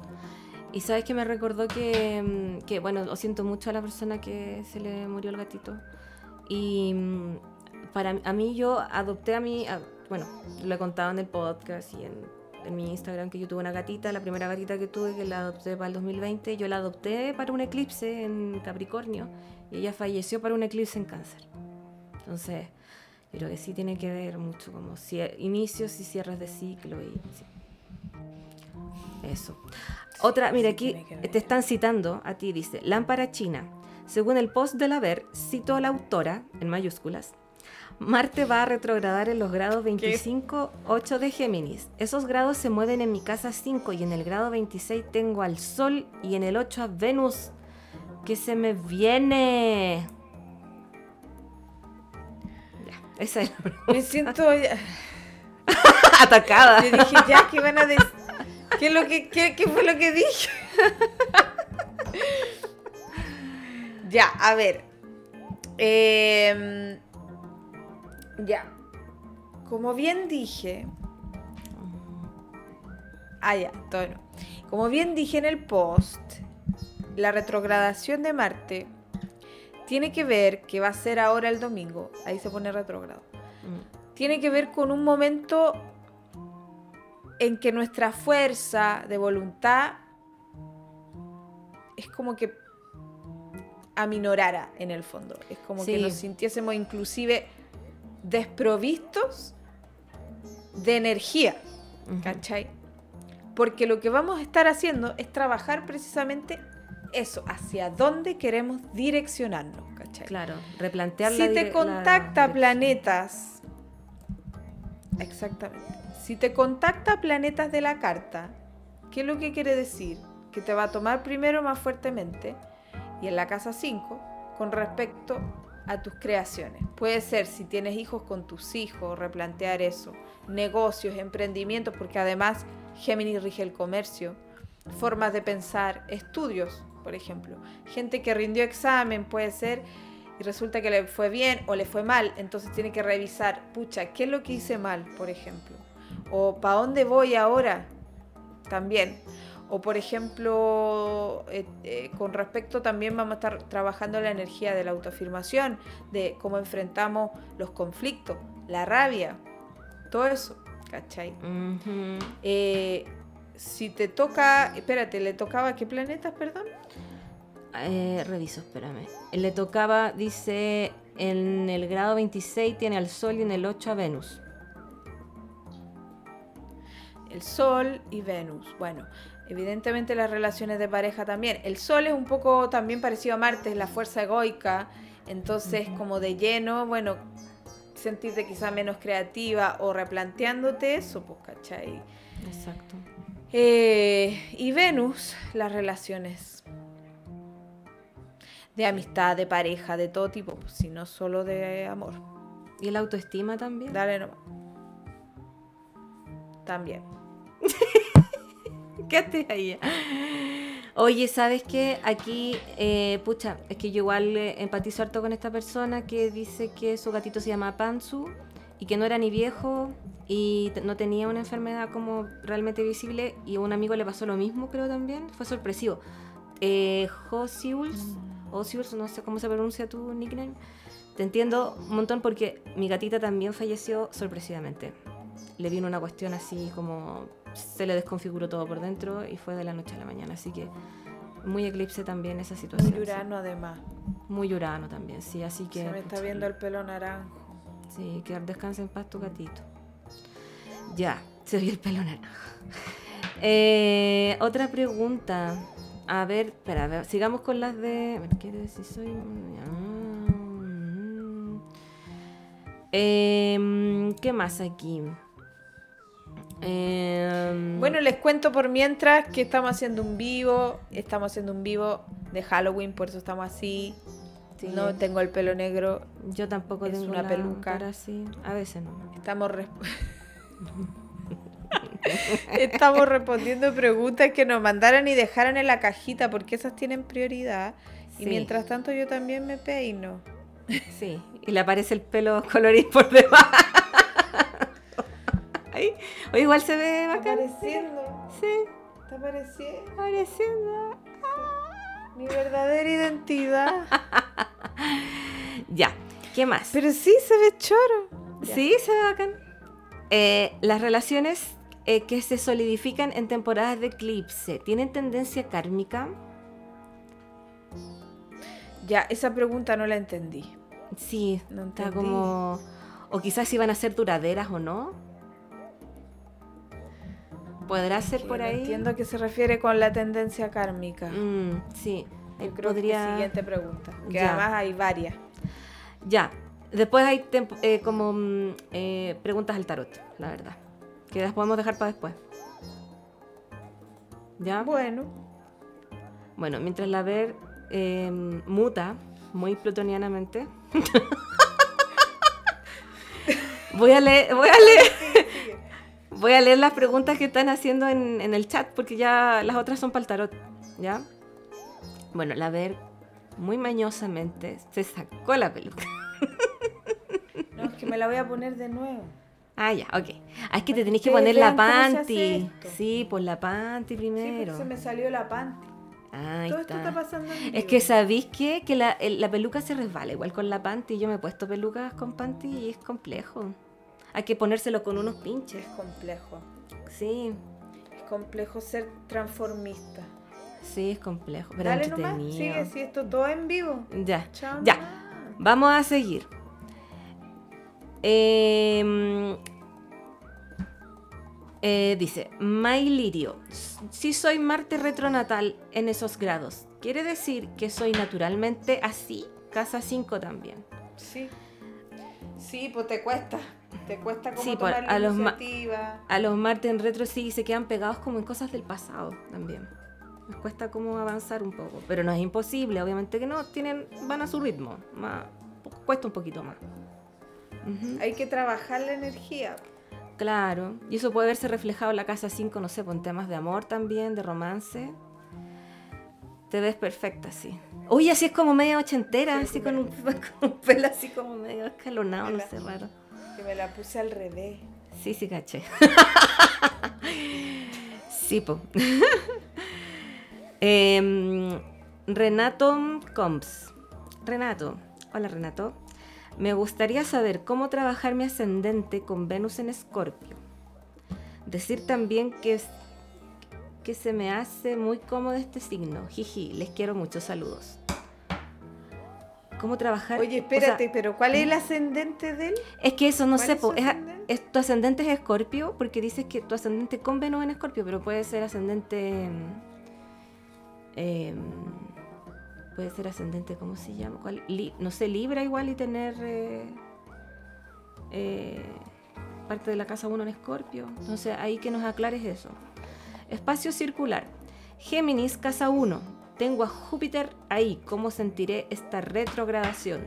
Y sabes que me recordó que, mm, que, bueno, lo siento mucho a la persona que se le murió el gatito. Y mm, para a mí yo adopté a mi, a- bueno, lo he contado en el podcast y en, en mi Instagram que yo tuve una gatita, la primera gatita que tuve que la adopté para el 2020, yo la adopté para un eclipse en Capricornio y ella falleció para un eclipse en cáncer. Entonces, yo creo que sí tiene que ver mucho como inicios y cierres de ciclo y sí. Eso. Otra, mira, aquí te están citando a ti, dice, lámpara china. Según el post del haber, cito a la autora, en mayúsculas, Marte va a retrogradar en los grados 25, 8 de Géminis. Esos grados se mueven en mi casa 5 y en el grado 26 tengo al Sol y en el 8 a Venus. que se me viene? Ya, esa es la pregunta. Me siento. ya- [LAUGHS] atacada. Yo dije, ya, ¿qué van a decir? ¿Qué, es lo que, qué, qué fue lo que dije? [LAUGHS] ya, a ver. Em, ya. Como bien dije. Ah, ya, todo no. Como bien dije en el post, la retrogradación de Marte tiene que ver, que va a ser ahora el domingo, ahí se pone retrogrado Mm, tiene que ver con un momento en que nuestra fuerza de voluntad es como que aminorara en el fondo. Es como que nos sintiésemos inclusive desprovistos de energía, ujú. ¿cachai? Porque lo que vamos a estar haciendo es trabajar precisamente eso, hacia dónde queremos direccionarnos, ¿cachai? Claro, replantear la Si dire- te la contacta planetas. Exactamente. Si te contacta planetas de la carta, ¿qué es lo que quiere decir? Que te va a tomar primero más fuertemente y en la casa 5 con respecto a tus creaciones. Puede ser si tienes hijos con tus hijos, replantear eso, negocios, emprendimientos, porque además Géminis rige el comercio, formas de pensar, estudios, por ejemplo. Gente que rindió examen puede ser y resulta que le fue bien o le fue mal, entonces tiene que revisar, pucha, ¿qué es lo que hice mal, por ejemplo? O ¿para dónde voy ahora? También. O por ejemplo, eh, eh, con respecto también vamos a estar trabajando la energía de la autoafirmación, de cómo enfrentamos los conflictos, la rabia, todo eso, ¿cachai? Eh, si te toca, espérate, ¿le tocaba qué planetas, perdón? Reviso, espérame. Le tocaba, dice, en el grado 26 tiene al Sol y en el 8 a Venus. El Sol y Venus. Bueno, evidentemente las relaciones de pareja también. El Sol es un poco también parecido a Marte, es la fuerza egoica. Entonces, como de lleno, bueno, sentirte quizá menos creativa o replanteándote eso, pues, ¿cachai? Exacto. Eh, y Venus, las relaciones. De amistad, de pareja, de todo tipo, pues, si no solo de amor. ¿Y el autoestima también? Dale nomás. También. [LAUGHS] [LAUGHS] Quédate ahí. Oye, ¿sabes qué? Aquí, eh, pucha, es que yo igual eh, empatizo harto con esta persona que dice que su gatito se llama Pansu y que no era ni viejo y no tenía una enfermedad como realmente visible y a un amigo le pasó lo mismo, creo también. Fue sorpresivo. Eh, Josiuls, Osiuls, no sé cómo se pronuncia tu nickname. Te entiendo un montón porque mi gatita también falleció sorpresivamente. Le vino una cuestión así como se le desconfiguró todo por dentro y fue de la noche a la mañana. Así que muy eclipse también esa situación. Muy sí. Urano además. Muy urano también, sí. Así que. Se me está viendo el pelo naranjo. Sí, que descanse en paz tu gatito. Ya, se oye el pelo naranja. Eh, otra pregunta. A ver, espera, a ver, sigamos con las de. a ver, ¿Qué decir? Soy. Em, ¿Qué más aquí? Em, Bueno, les cuento por mientras que estamos haciendo un vivo. Estamos haciendo un vivo de Halloween, por eso estamos así. sí, No tengo el pelo negro. yo tampoco es tengo una la peluca. así. A veces no. Estamos, res- [LAUGHS] Estamos respondiendo preguntas que nos mandaron y dejaron en la cajita porque esas tienen prioridad. Y Sí. mientras tanto yo también me peino. Sí, y le aparece el pelo colorín por debajo. [LAUGHS] Ahí. O igual se ve Está bacán. apareciendo. Sí, Está apareciendo. apareciendo. Mi verdadera identidad. [LAUGHS] Ya, ¿qué más? Pero sí se ve choro. Ya. Sí, se ve bacán. Eh, las relaciones eh, que se solidifican en temporadas de eclipse, ¿tienen tendencia kármica? Ya, esa pregunta no la entendí. Sí, No está entendí. como... O quizás si van a ser duraderas o no. ¿Podrá ser Que por ahí? entiendo a qué se refiere con la tendencia kármica. Mm, sí, Yo creo podría... que siguiente pregunta. Que Ya. además hay varias. Ya. Después hay eh, como mm, eh, preguntas al tarot, la verdad. Que las podemos dejar para después. ¿Ya? Bueno, Bueno, mientras la ver eh, muta muy plutonianamente. [LAUGHS] voy a leer, voy a leer, voy a leer las preguntas que están haciendo en, en el chat porque ya las otras son para el tarot, ¿ya? Bueno, la ver muy mañosamente se sacó la peluca. [LAUGHS] no, es que me la voy a poner de nuevo. Ah, ya, ok. Ah, es que te tenés que poner la se hace panty. Sí, pues la panty Sí, primero. porque se me salió la panty. Ahí Todo esto está. está pasando en Es que sabéis qué? que la, el- la peluca se resbala igual con la panty. Yo me he puesto pelucas con panty y es complejo. Hay que ponérselo con unos pinches. Es complejo. Sí, Es complejo ser transformista. sí, es complejo. Pero Dale nomás, sigue, si esto todo en vivo. Ya, Chao. ya. Vamos a seguir. Em, eh, dice, My Lirio, si soy Marte retronatal en esos grados, ¿quiere decir que soy naturalmente así? Casa 5 también. Sí. Sí, pues te cuesta. Te cuesta como Sí, por- tomar a la los iniciativa. A los Marte en retro sí se quedan pegados como en cosas del pasado también. Les cuesta como avanzar un poco, pero no es imposible, obviamente que no, tienen, van a su ritmo, más, cuesta un poquito más. Hay que trabajar la energía. Claro, y eso puede verse reflejado en la casa 5, no sé, con temas de amor también, de romance. Te ves perfecta, sí. Uy, así es como media ochentera, Sí, así con un, [LAUGHS] con un pelo así como medio escalonado, no sé, raro. Que me la puse al revés. Sí, sí, caché. sí, po. [LAUGHS] Em, Renato Combs. Renato. Hola, Renato. Me gustaría saber cómo trabajar mi ascendente con Venus en Escorpio. Decir también que, que se me hace muy cómodo este signo. Jiji, les quiero mucho. Saludos. ¿Cómo trabajar? Oye, o sea, espérate, pero ¿cuál es el ascendente de él? es que eso no ¿Cuál sé, es es, es- tu ascendente es Escorpio, porque dices que tu ascendente con Venus en Escorpio, pero puede ser ascendente. em, puede ser ascendente, ¿cómo se llama? ¿Cuál? Li- no sé, Libra igual y tener eh, eh, parte de la casa 1 en Escorpio. Entonces, ahí que nos aclares eso. Espacio circular. Géminis, casa 1. Tengo a Júpiter ahí. ¿Cómo sentiré esta retrogradación?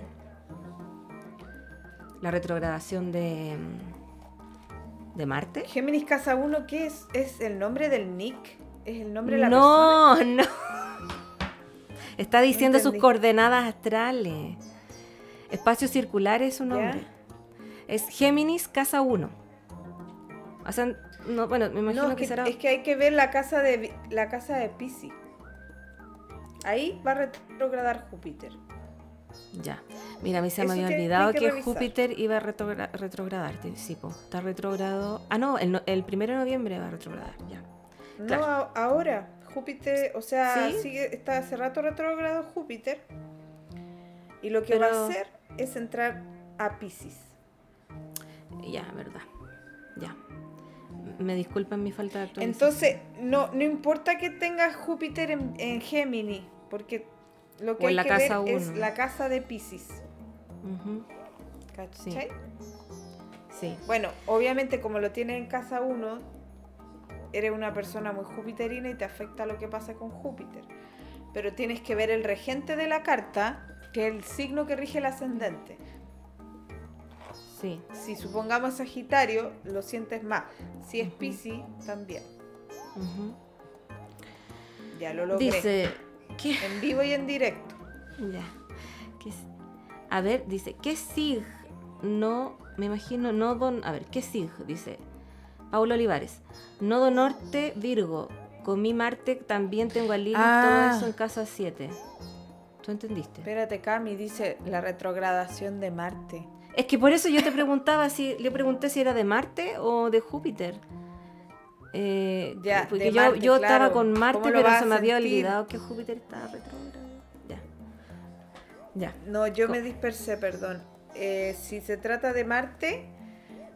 La retrogradación de. de Marte. Géminis Casa 1, ¿qué es? ¿Es el nombre del Nick? ¿Es el nombre de la persona? No, no. Está diciendo sus coordenadas astrales. Espacio circular es su nombre. Es Géminis, casa 1. O sea, no, bueno, me imagino No, es que, que, será. es que hay que ver la casa de la casa de Pisces. Ahí va a retrogradar Júpiter. Ya. Mira, a mí se me había olvidado que. Júpiter iba a retrogra- retrogradar. Sí, po, está retrogrado. Ah, no, el, no- el primero de noviembre va a retrogradar. Ya. No, Claro. ahora. Júpiter, o sea, ¿Sí? sigue, está hace rato retrogrado Júpiter. Y lo que va a hacer es entrar a Pisces. Ya, verdad. Ya. Me disculpan mi falta de actualización. Entonces, no, no importa que tengas Júpiter en, en Géminis, porque lo que O hay la que casa ver es la casa de Pisces. ¿Cachai? Sí. Bueno, obviamente como lo tienes en casa 1, eres una persona muy jupiterina y te afecta lo que pasa con Júpiter. Pero tienes que ver el regente de la carta, que es el signo que rige el ascendente. Sí. Si supongamos Sagitario, lo sientes más. Si es Ujú. Piscis, también. Ya lo logré. Dice. ¿Qué? En vivo y en directo. Ya. ¿Qué s- a ver, dice, ¿qué sig? No, me imagino, nodo. A ver, ¿qué sig? Dice Paulo Olivares. Nodo norte, Virgo. Con mi Marte también tengo a Lilith, Ah. todo eso en casa 7. ¿Tú entendiste? Espérate, Cami, dice la retrogradación de Marte. Es que por eso yo te preguntaba si, le pregunté si era de Marte o de Júpiter. Eh, Ya, porque yo, Marte, yo claro. estaba con Marte, ¿Cómo lo pero se me había olvidado que Júpiter estaba retrógrado. Ya. Ya. No, yo me dispersé, perdón. Eh, si se trata de Marte,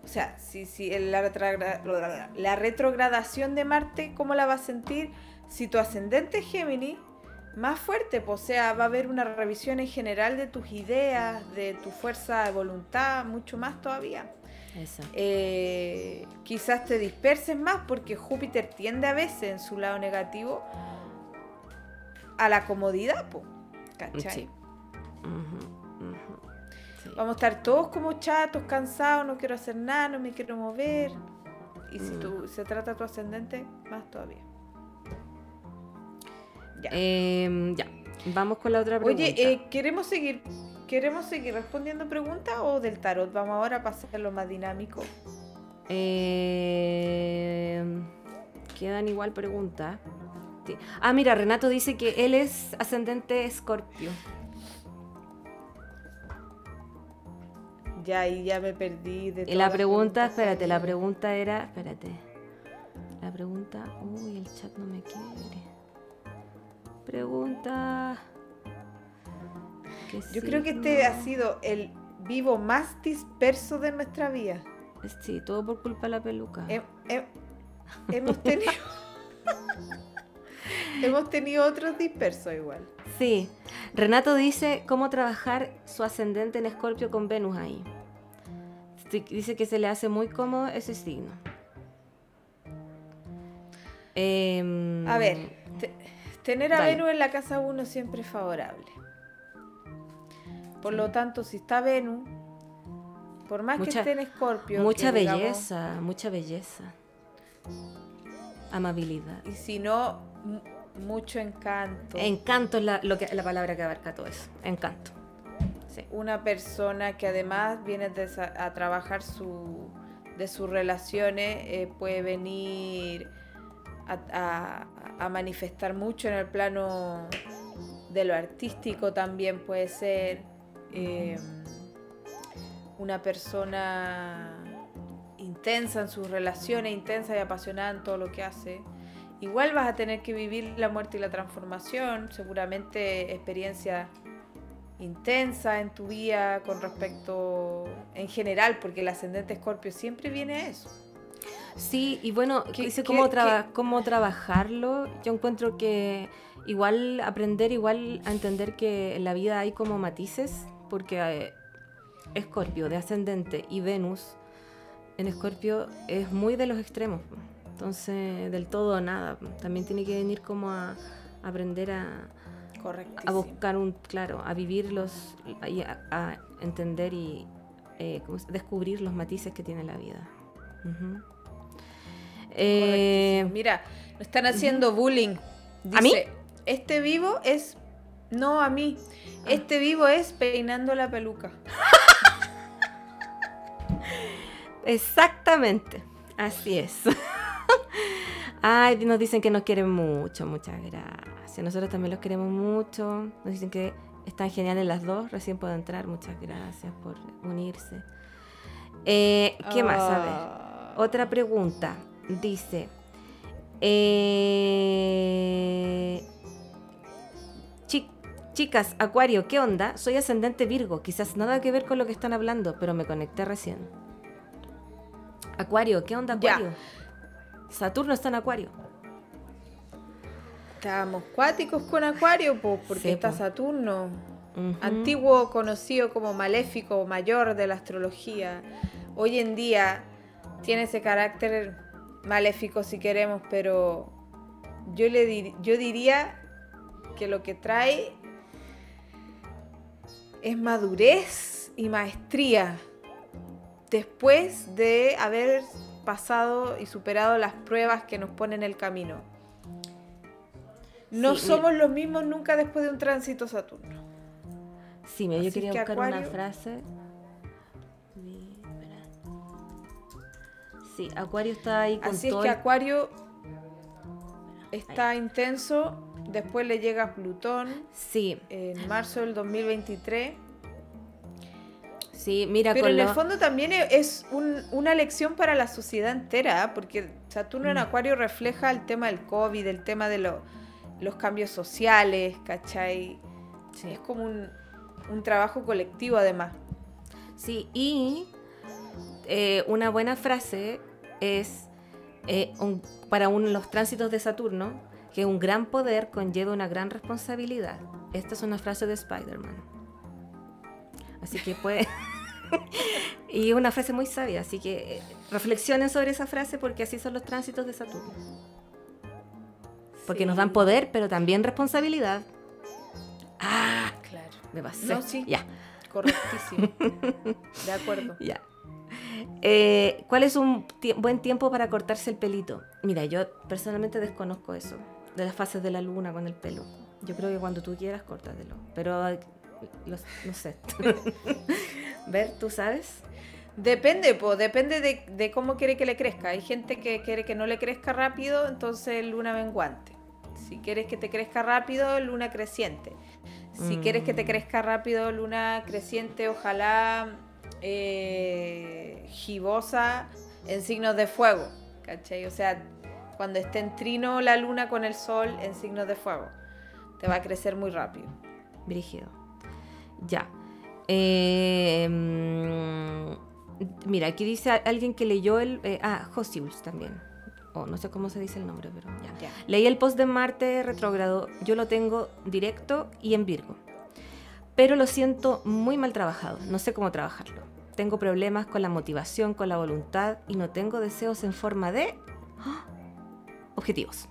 o sea, si, si la, retrogra- la retrogradación de Marte, ¿cómo la vas a sentir? Si tu ascendente es Géminis, más fuerte, pues, o sea, va a haber una revisión en general de tus ideas, de tu fuerza de voluntad, mucho más todavía. Eh, quizás te disperses más porque Júpiter tiende a veces en su lado negativo a la comodidad, po, ¿cachai? Sí. Vamos a estar todos como chatos, cansados, no quiero hacer nada, no me quiero mover. Y si Mm. tú, se trata tu ascendente, más todavía. Ya. Em, ya. Vamos con la otra pregunta. Oye, eh, ¿queremos seguir queremos seguir respondiendo preguntas o del tarot? Vamos ahora a pasarlo más dinámico. Em, quedan igual preguntas. Ah, mira, Renato dice que él es ascendente escorpio. Ya, y ya me perdí de Y todas la pregunta, espérate, la pregunta era, espérate. La pregunta, uy, el chat no me quiere. Pregunta. Que Yo creo que este ha sido el vivo más disperso de nuestra vida. Sí, todo por culpa de la peluca. He- he- hemos tenido [LAUGHS] hemos tenido otros dispersos igual. Sí. Renato dice cómo trabajar su ascendente en Escorpio con Venus ahí. Dice que se le hace muy cómodo ese signo. Em, A ver, te- tener a. Venus en la casa 1 siempre es favorable. Por lo tanto, si está Venus, por más que esté en Escorpio, Mucha digamos- belleza, mucha belleza. Amabilidad. y si no, mu- mucho encanto. Encanto es la, lo que, la palabra que abarca todo eso. Encanto. Sí. Una persona que además viene de a trabajar su, de sus relaciones, eh, puede venir a, a- a manifestar mucho en el plano de lo artístico también puede ser. Eh, una persona intensa en sus relaciones, intensa y apasionada en todo lo que hace. Igual vas a tener que vivir la muerte y la transformación, seguramente experiencias intensa en tu vida con respecto en general, porque el ascendente escorpio siempre viene a eso. Sí, y bueno, ¿Qué- dice qué- cómo, qué- traba- cómo trabajarlo. Yo encuentro que igual aprender, igual a entender que en la vida hay como matices, porque eh, Escorpio de ascendente y Venus en Escorpio es muy de los extremos. Entonces, del todo o nada. También tiene que venir como a, aprender a, buscar un, claro, a vivirlos y a, a entender y eh, ¿cómo se- descubrir los matices que tiene la vida. Eh, Mira, nos están haciendo bullying. Dice, ¿A mí? Este vivo es. No, a mí. Este vivo es peinando la peluca. Exactamente, así es. Ay, nos dicen que nos quieren mucho, muchas gracias. Nosotros también los queremos mucho. Nos dicen que están geniales las dos, recién puedo entrar. Muchas gracias por unirse. Eh, ¿Qué más? A ver. Ah. Otra pregunta. Dice. eh, chicas, Acuario, ¿qué onda? Soy ascendente Virgo. Quizás nada que ver con lo que están hablando, pero me conecté recién. Acuario, ¿qué onda, Ya. Acuario? Saturno está en Acuario. Estábamos cuáticos con Acuario, po, porque Sí, está po. Saturno. Antiguo conocido como maléfico mayor de la astrología. Hoy en día tiene ese carácter maléfico si queremos, pero yo, le dir- yo diría que lo que trae es madurez y maestría después de haber pasado y superado las pruebas que nos ponen en el camino. No Sí, somos los mismos nunca después de un tránsito Saturno. Sí, mira, yo quería que buscar una frase. Sí, Acuario está ahí con Así es que Acuario está intenso, después le llega Plutón Sí, en marzo del 2023. sí, mira, Pero con en el fondo también e- es un- una lección para la sociedad entera, ¿ah? porque Saturno en Mm. Acuario refleja el tema del COVID, el tema de lo- los cambios sociales, ¿cachai? Sí. Es como un, un trabajo colectivo además. Sí, y eh, una buena frase es eh, un- para los tránsitos de Saturno, que un gran poder conlleva una gran responsabilidad. Esta es una frase de Spider-Man. Así que puede... [LAUGHS] y una frase muy sabia, así que eh, reflexionen sobre esa frase porque así son los tránsitos de Saturno. Porque nos dan poder, pero también responsabilidad. Ah, Claro. me pasé. No, sí. Ya. Correctísimo. [LAUGHS] De acuerdo. Ya. Eh, ¿Cuál es un tie- buen tiempo para cortarse el pelito? Mira, yo personalmente desconozco eso, de las fases de la luna con el pelo. Yo creo que cuando tú quieras, córtatelo. Pero eh, los- no sé. [LAUGHS] Ver, ¿tú sabes? Depende, po, depende de, de cómo quiere que le crezca. Hay gente que quiere que no le crezca rápido, entonces luna menguante. Si quieres que te crezca rápido, luna creciente. Si quieres que te Mm. crezca rápido, luna creciente, ojalá eh, gibosa en signos de fuego. ¿Cachai? O sea, cuando esté en trino la luna con el sol en signos de fuego, te va a crecer muy rápido. Brígido. Ya. Eh, mira, aquí dice alguien que leyó el... eh, ah, Hosius también. O no sé cómo se dice el nombre, pero ya. Ya. Leí el post de Marte retrógrado, yo lo tengo directo y en Virgo. Pero lo siento muy mal trabajado, no sé cómo trabajarlo. Tengo problemas con la motivación, con la voluntad y no tengo deseos en forma de ¡ah! Objetivos.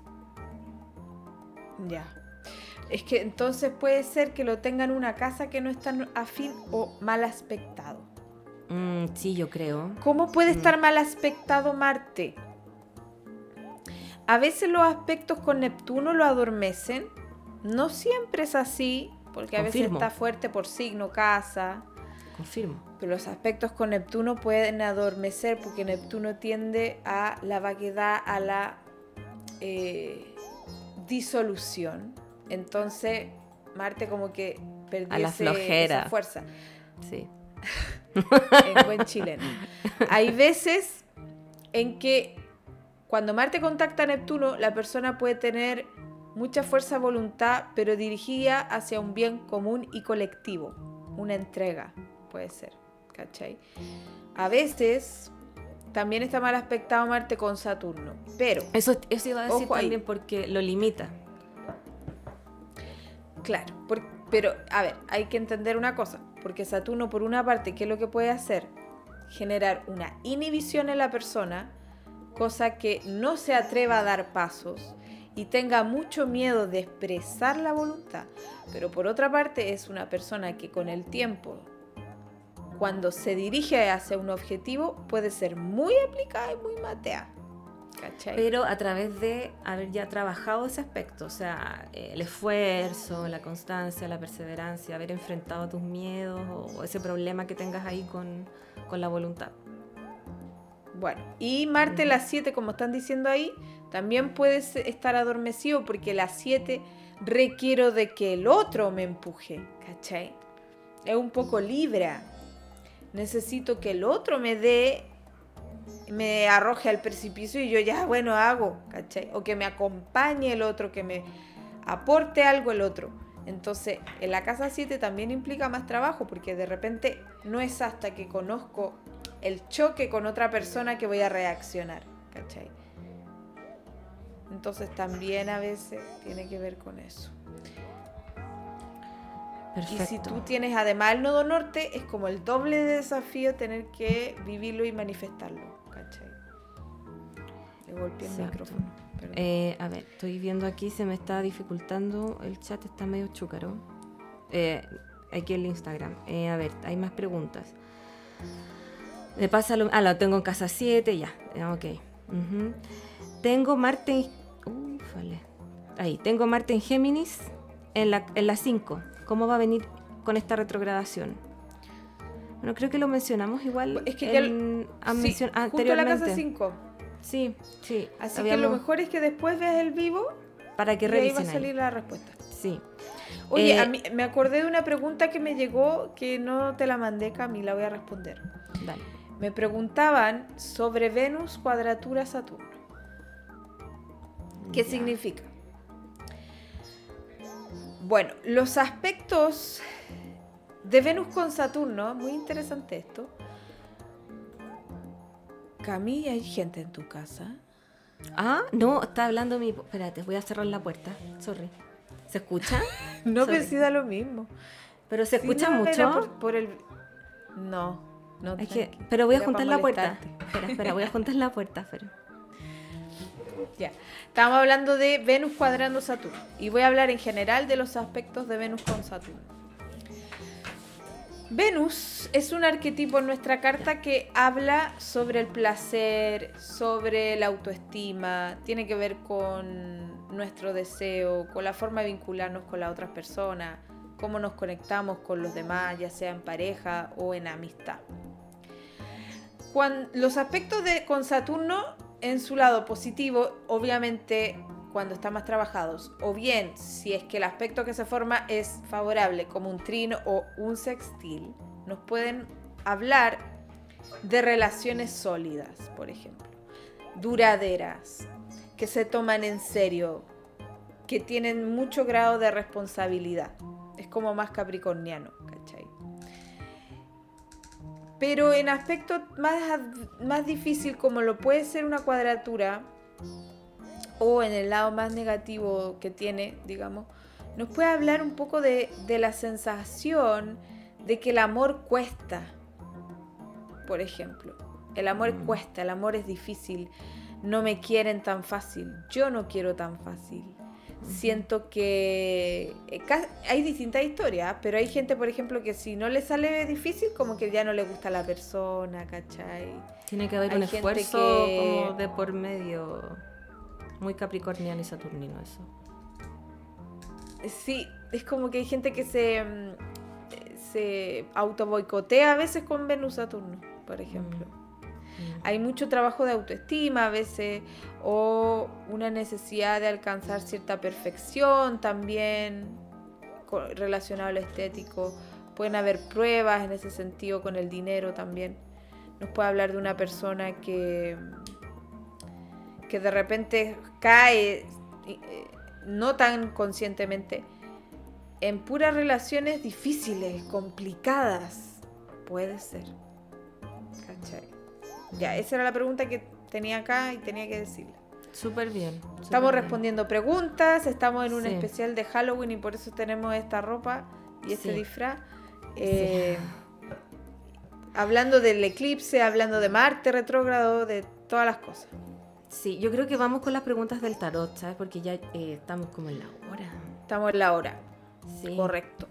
Ya. Es que entonces puede ser que lo tengan en una casa que no es tan afín o mal aspectado. Mm, sí, yo creo. ¿Cómo puede Mm. estar mal aspectado Marte? A veces los aspectos con Neptuno lo adormecen. No siempre es así, porque a Confirmo. veces está fuerte por signo, casa. Confirmo. Pero los aspectos con Neptuno pueden adormecer porque Neptuno tiende a la vaguedad, a la eh, disolución. Entonces, Marte como que perdió esa fuerza Sí. [LAUGHS] en buen chileno. Hay veces en que cuando Marte contacta a Neptuno, la persona puede tener mucha fuerza voluntad, pero dirigida hacia un bien común y colectivo. Una entrega, puede ser. ¿Cachai? A veces también está mal aspectado Marte con Saturno, pero Eso, eso iba a decir Ojo ahí. también porque lo limita. Claro, por- pero a ver, hay que entender una cosa, porque Saturno por una parte, ¿qué es lo que puede hacer? Generar una inhibición en la persona, cosa que no se atreva a dar pasos y tenga mucho miedo de expresar la voluntad. Pero por otra parte es una persona que con el tiempo, cuando se dirige hacia un objetivo, puede ser muy aplicada y muy matea. ¿Cachai? Pero a través de haber ya trabajado ese aspecto, o sea, el esfuerzo, la constancia, la perseverancia, haber enfrentado tus miedos o ese problema que tengas ahí con, con la voluntad. Bueno, y Marte las 7, como están diciendo ahí, también puedes estar adormecido porque las 7 requiero de que el otro me empuje, ¿cachai? Es un poco libra. Necesito que el otro me dé, me arroje al precipicio y yo ya, bueno, hago, ¿cachai? O que me acompañe el otro, que me aporte algo el otro. Entonces, en la casa 7 también implica más trabajo porque de repente no es hasta que conozco el choque con otra persona que voy a reaccionar, ¿cachai? Entonces también a veces tiene que ver con eso. Perfecto. Y si tú tienes además el nodo norte, es como el doble de desafío tener que vivirlo y manifestarlo. ¿Cachai? Le golpeé el micrófono. Eh, a ver, estoy viendo aquí, se me está dificultando, el chat está medio chúcaro. Eh, aquí el Instagram. Eh, a ver, hay más preguntas. Me pasa lo... Ah, lo tengo en casa 7, ya. Ok. Tengo Marte Ahí, tengo Marte en Géminis en la, en 5. ¿Cómo va a venir con esta retrogradación? Bueno, creo que lo mencionamos igual. Es que en, sí, anteriormente. la casa 5. Sí, sí. Así que lo mejor es que después veas el vivo. Para que revisen. ahí va a salir la respuesta. Sí. Oye, eh, me acordé de una pregunta que me llegó que no te la mandé, Camila, voy a responder. Dale. Me preguntaban sobre Venus cuadratura Saturno. ¿Qué significa? Bueno, los aspectos de Venus con Saturno, muy interesante esto. Camilla, ¿hay gente en tu casa? Ah, no, está hablando mi... Espérate, voy a cerrar la puerta. Sorry. ¿Se escucha? [LAUGHS] no decida lo mismo. Pero se escucha mucho. Por, el... No, no. Pero voy a juntar la puerta. Espera, espera, voy a juntar la puerta, espera. Ya. Estamos hablando de Venus cuadrando Saturno. Y voy a hablar en general de los aspectos de Venus con Saturno. Venus es un arquetipo en nuestra carta que habla sobre el placer, sobre la autoestima, tiene que ver con nuestro deseo, con la forma de vincularnos con las otras personas, cómo nos conectamos con los demás, ya sea en pareja o en amistad. Los aspectos de, con Saturno en su lado positivo, obviamente cuando están más trabajados, o bien si es que el aspecto que se forma es favorable, como un trino o un sextil, nos pueden hablar de relaciones sólidas, por ejemplo, duraderas, que se toman en serio, que tienen mucho grado de responsabilidad. Es como más capricorniano. Pero en aspectos más, más difícil como lo puede ser una cuadratura, o en el lado más negativo que tiene, digamos, nos puede hablar un poco de, la sensación de que el amor cuesta, por ejemplo. El amor mm. cuesta, el amor es difícil, no me quieren tan fácil, yo no quiero tan fácil siento que eh, hay distintas historias, pero hay gente, por ejemplo, que si no le sale difícil, como que ya no le gusta la persona, ¿cachai? Tiene que haber un esfuerzo como de por medio, muy capricorniano y saturnino eso. Sí, es como que hay gente que se, mm, se auto boicotea a veces con Venus Saturno, por ejemplo. Mm. Hay mucho trabajo de autoestima a veces o una necesidad de alcanzar cierta perfección también relacionado a estético. Pueden haber pruebas en ese sentido con el dinero también. Nos puede hablar de una persona que, que de repente cae, eh, no tan conscientemente, en puras relaciones difíciles, complicadas. Puede ser. ¿Cachai? Ya, esa era la pregunta que tenía acá y tenía que decirla. Súper bien. estamos respondiendo preguntas, estamos en un especial de Halloween y por eso tenemos esta ropa y este disfraz. Eh, hablando del eclipse, hablando de Marte retrógrado, de todas las cosas. Sí, yo creo que vamos con las preguntas del tarot, ¿sabes? Porque ya eh, estamos como en la hora. Estamos en la hora. Sí. Correcto.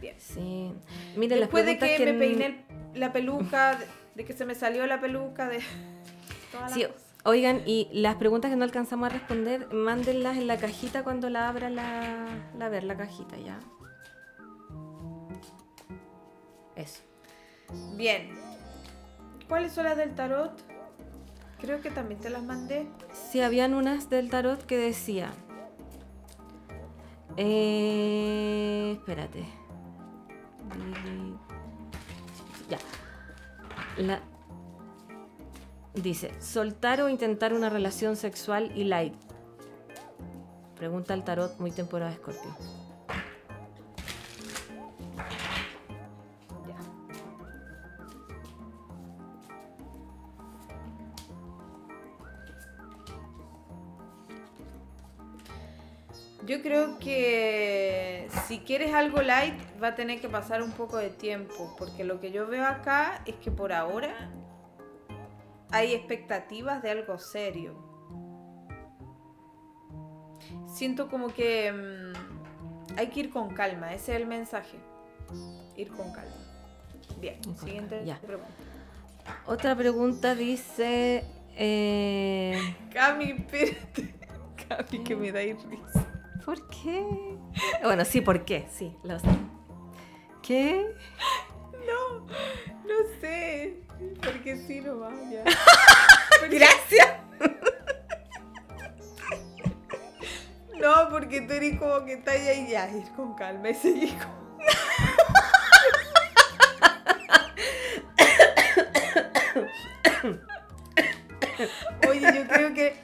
Bien. Sí. Miren, las Después de preguntas que, me peiné la peluca, de, que se me salió la peluca, de [LAUGHS] Sí, oigan, y las preguntas que no alcanzamos a responder, mándenlas en la cajita cuando la abra la, la ver, la cajita, ¿ya? Eso. Bien. ¿Cuáles son las del tarot? Creo que también te las mandé. Sí, habían unas del tarot que decía. Eh, espérate. La- dice, soltar o intentar una relación sexual y light. Pregunta el tarot, muy temporada de Scorpio. Ya. Yo creo que si quieres algo light va a tener que pasar un poco de tiempo, porque lo que yo veo acá es que por ahora hay expectativas de algo serio. Siento como que mm, hay que ir con calma, ese es el mensaje. Ir con calma. Bien, con siguiente calma, pregunta. Otra pregunta dice... eh, [LAUGHS] Cami, espérate. Cami, que me da risa. ¿Por qué? Bueno, sí, ¿por qué? Sí, lo sé. ¿Qué? No, no sé. Porque sí, no va ya. [LAUGHS] Gracias. No, porque tú eres como que estás ahí ya, ir con calma y seguir con... [LAUGHS] Oye, yo creo que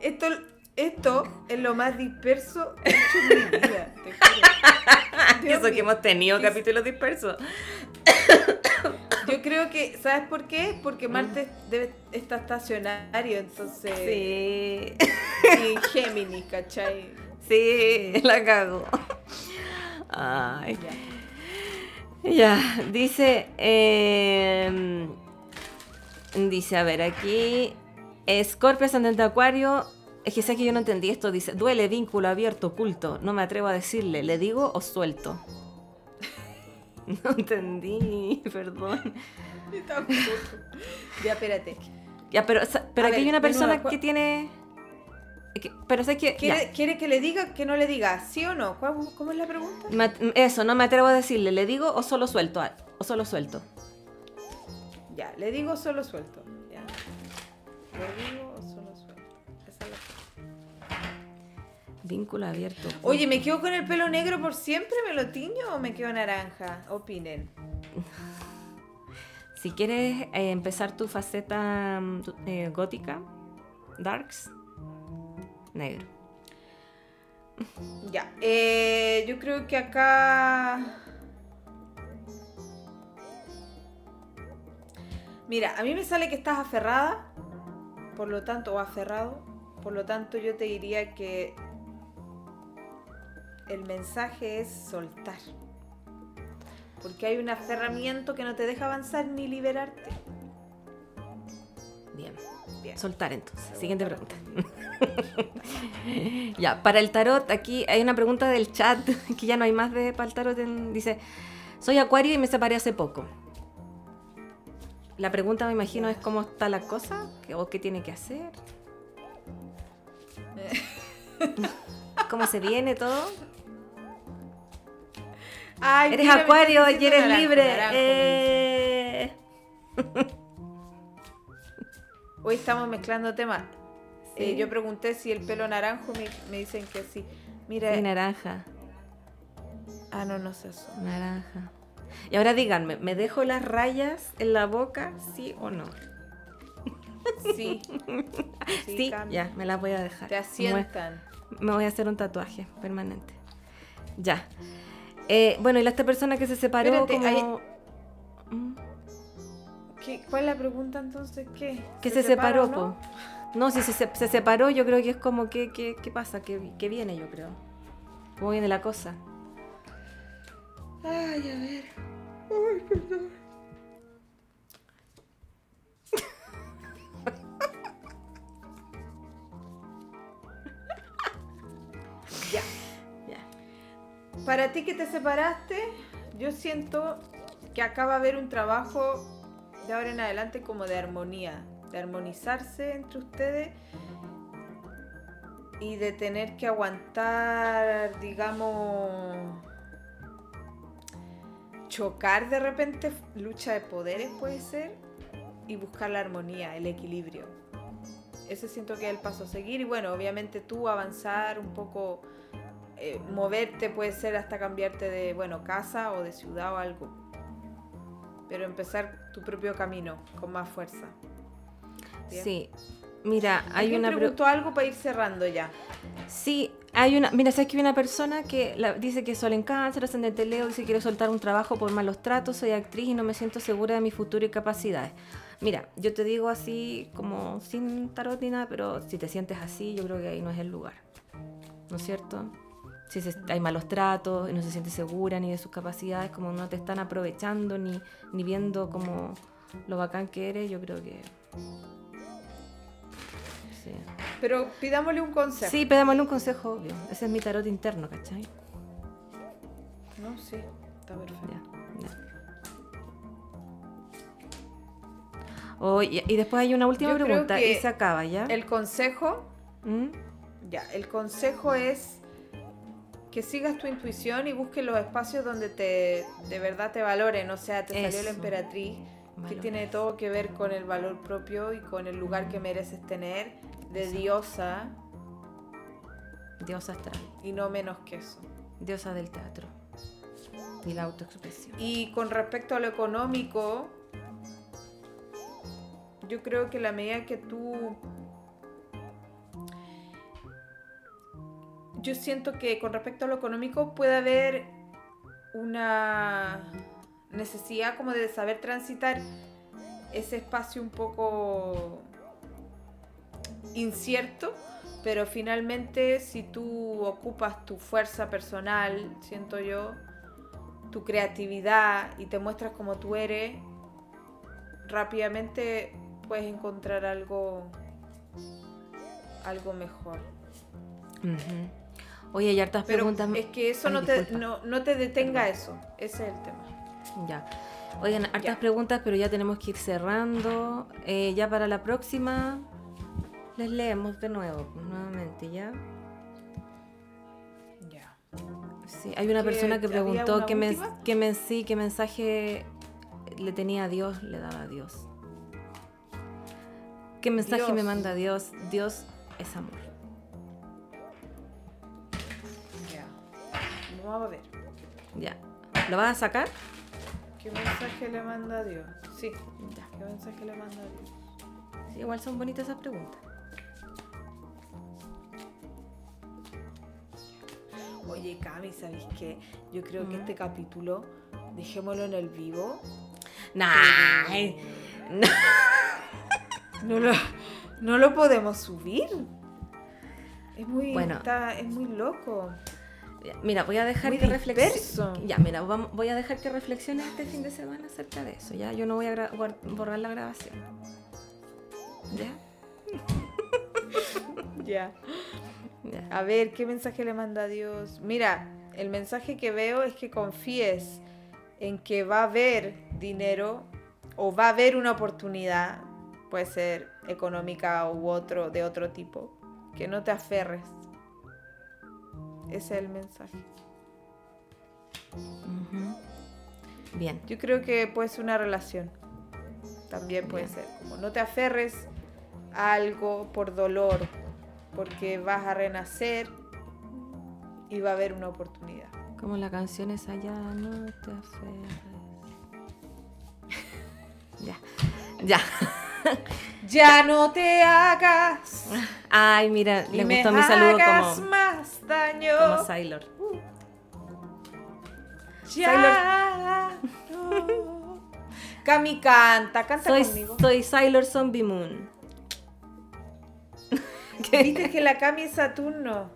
esto, esto es lo más disperso que he hecho en mi vida, te juro. [LAUGHS] Dios Eso que mío. hemos tenido ¿Qué- capítulos dispersos. Yo creo que, ¿sabes por qué? Porque Marte debe, está estacionario, entonces... Sí. Y Géminis, ¿cachai? Sí, la cago. Ay. Ya. Ya, dice. eh, dice, a ver, aquí. Escorpio ascendente Acuario. Es que sé que yo no entendí esto. Dice: duele, vínculo abierto, oculto. No me atrevo a decirle. ¿Le digo o suelto? [LAUGHS] No entendí, perdón. Ya, espérate. Ya, pero, pero aquí ver, hay una nuevo, persona ¿cuál- que tiene. que- pero sé que. ¿Quiere, quiere que le diga que no le diga? ¿Sí o no? ¿Cuál- ¿Cómo es la pregunta? Me Eso, no me atrevo a decirle. ¿Le digo o solo suelto? Ah, O solo suelto. Ya, le digo solo suelto. Vínculo abierto. Oye, ¿me quedo con el pelo negro por siempre? ¿Me lo tiño o me quedo naranja? Opinen. [LAUGHS] Si quieres eh, empezar tu faceta mm, eh, gótica, darks, negro. Ya. eh, yo creo que acá. Mira, a mí me sale que estás aferrada, por lo tanto, o aferrado, por lo tanto yo te diría que el mensaje es soltar. Porque hay un aferramiento que no te deja avanzar ni liberarte. Bien. Bien. Soltar entonces. Siguiente pregunta. [LAUGHS] ya, para el tarot, aquí hay una pregunta del chat, [LAUGHS] que ya no hay más de para el tarot. en- dice, soy acuario y me separé hace poco. La pregunta me imagino es cómo está la cosa ¿Qué- o qué tiene que hacer. ¿Cómo se viene todo? [LAUGHS] Ay, Eres mira, acuario y eres naranjo, libre. naranjo, Eh. Hoy estamos mezclando temas. Eh, yo pregunté si el pelo naranjo, me, me dicen que sí. Mira, naranja. ah, no, no sé eso. Naranja. Y ahora díganme, ¿me dejo las rayas en la boca, sí o no? Sí. [LAUGHS] Sí, ya, me las voy a dejar. Te asientan. Me voy a hacer un tatuaje permanente. Ya. Eh, bueno, y la esta persona que se separó como... hay... Mm. ¿Qué, ¿Cuál es la pregunta entonces? ¿Qué? Que se, separó, separó ¿no? po. No, si se, separó, yo creo que es como, ¿qué, qué, qué pasa? ¿Qué, ¿Qué, viene, yo creo? ¿Cómo viene la cosa? Ay, a ver. Ay, perdón. [LAUGHS] ya. Para ti que te separaste, yo siento que acá va a haber un trabajo de ahora en adelante como de armonía, de armonizarse entre ustedes y de tener que aguantar, digamos, chocar de repente, lucha de poderes puede ser, y buscar la armonía, el equilibrio. Ese siento que es el paso a seguir y bueno, obviamente tú avanzar un poco, eh, moverte puede ser hasta cambiarte de, bueno, casa o de ciudad o algo. Pero empezar tu propio camino con más fuerza. Bien. Sí. Mira, hay ¿Alguien una... pre- preguntó algo para ir cerrando ya. Sí, hay una... Mira, ¿sabes que hay una persona que la- dice que sol en cáncer, ascendente Leo, dice que quiere soltar un trabajo por malos tratos, soy actriz y no me siento segura de mi futuro y capacidades. Mira, yo te digo así como sin tarot ni nada, pero si te sientes así, yo creo que ahí no es el lugar. ¿No es cierto? Si se- hay malos tratos y no se siente segura ni de sus capacidades, como no te están aprovechando ni, ni viendo como lo bacán que eres, yo creo que... Sí. Pero pidámosle un consejo. Sí, pedémosle un consejo obvio. Ese es mi tarot interno, ¿cachai? No, sí, está perfecto. Ya, ya. Oh, y, y después hay una última Yo pregunta y se acaba, ¿ya? El consejo, ¿Mm? ya, el consejo es que sigas tu intuición y busques los espacios donde te de verdad te valoren. O sea, te salió la emperatriz, que tiene todo que ver con el valor propio y con el lugar que mereces tener de diosa Diosa astral, y no menos que eso. diosa del teatro y la autoexpresión. Y con respecto a lo económico, yo creo que la medida que tú... Yo siento que con respecto a lo económico puede haber una necesidad como de saber transitar ese espacio un poco incierto, pero finalmente si tú ocupas tu fuerza personal, siento yo, tu creatividad y te muestras como tú eres, rápidamente puedes encontrar algo algo mejor. Ujú. Oye, hay hartas Pero preguntas. es que eso Ay, no, te, no, no te detenga eso, ese es el tema. Ya. Oigan, hartas Ya. preguntas, pero ya tenemos que ir cerrando. Eh, ya para la próxima les leemos de nuevo, nuevamente, ¿ya? Ya. Sí, hay una ¿Que persona que preguntó qué, última? qué men- sí, qué mensaje le tenía a Dios, le daba a Dios. ¿Qué mensaje me manda Dios? Dios es amor. Vamos a ver. Ya. ¿Lo vas a sacar? ¿Qué mensaje le manda a Dios? Sí. Ya. ¿Qué mensaje le manda a Dios? Sí, igual son bonitas esas preguntas. Oye, Cami, ¿sabéis qué? Yo creo que Mm. este capítulo, dejémoslo en el vivo. Nah. no. No lo, no lo podemos subir. Es muy, Bueno. está- es muy loco. Mira, voy a dejar Muy que disperso. reflexione. Ya, mira, vamos- voy a dejar que reflexione este fin de semana acerca de eso. Ya, yo no voy a borrar la grabación. ¿Ya? [LAUGHS] Ya. Ya. A ver, ¿qué mensaje le manda Dios? Mira, el mensaje que veo es que confíes en que va a haber dinero o va a haber una oportunidad, puede ser económica u otro, de otro tipo, que no te aferres. Ese es el mensaje. Bien. Yo creo que puede ser una relación. También puede Bien. ser. Como no te aferres a algo por dolor, porque vas a renacer y va a haber una oportunidad. Como la canción es allá, no te aferres. [LAUGHS] ya. Ya. [LAUGHS] Ya no te hagas. Ay, mira, y le me gustó mi saludo hagas como, más daño. como Sailor. ya no. Cami canta, canta Soy, conmigo. soy Sailor Zombie Moon. [LAUGHS] Viste que la Cami es Saturno.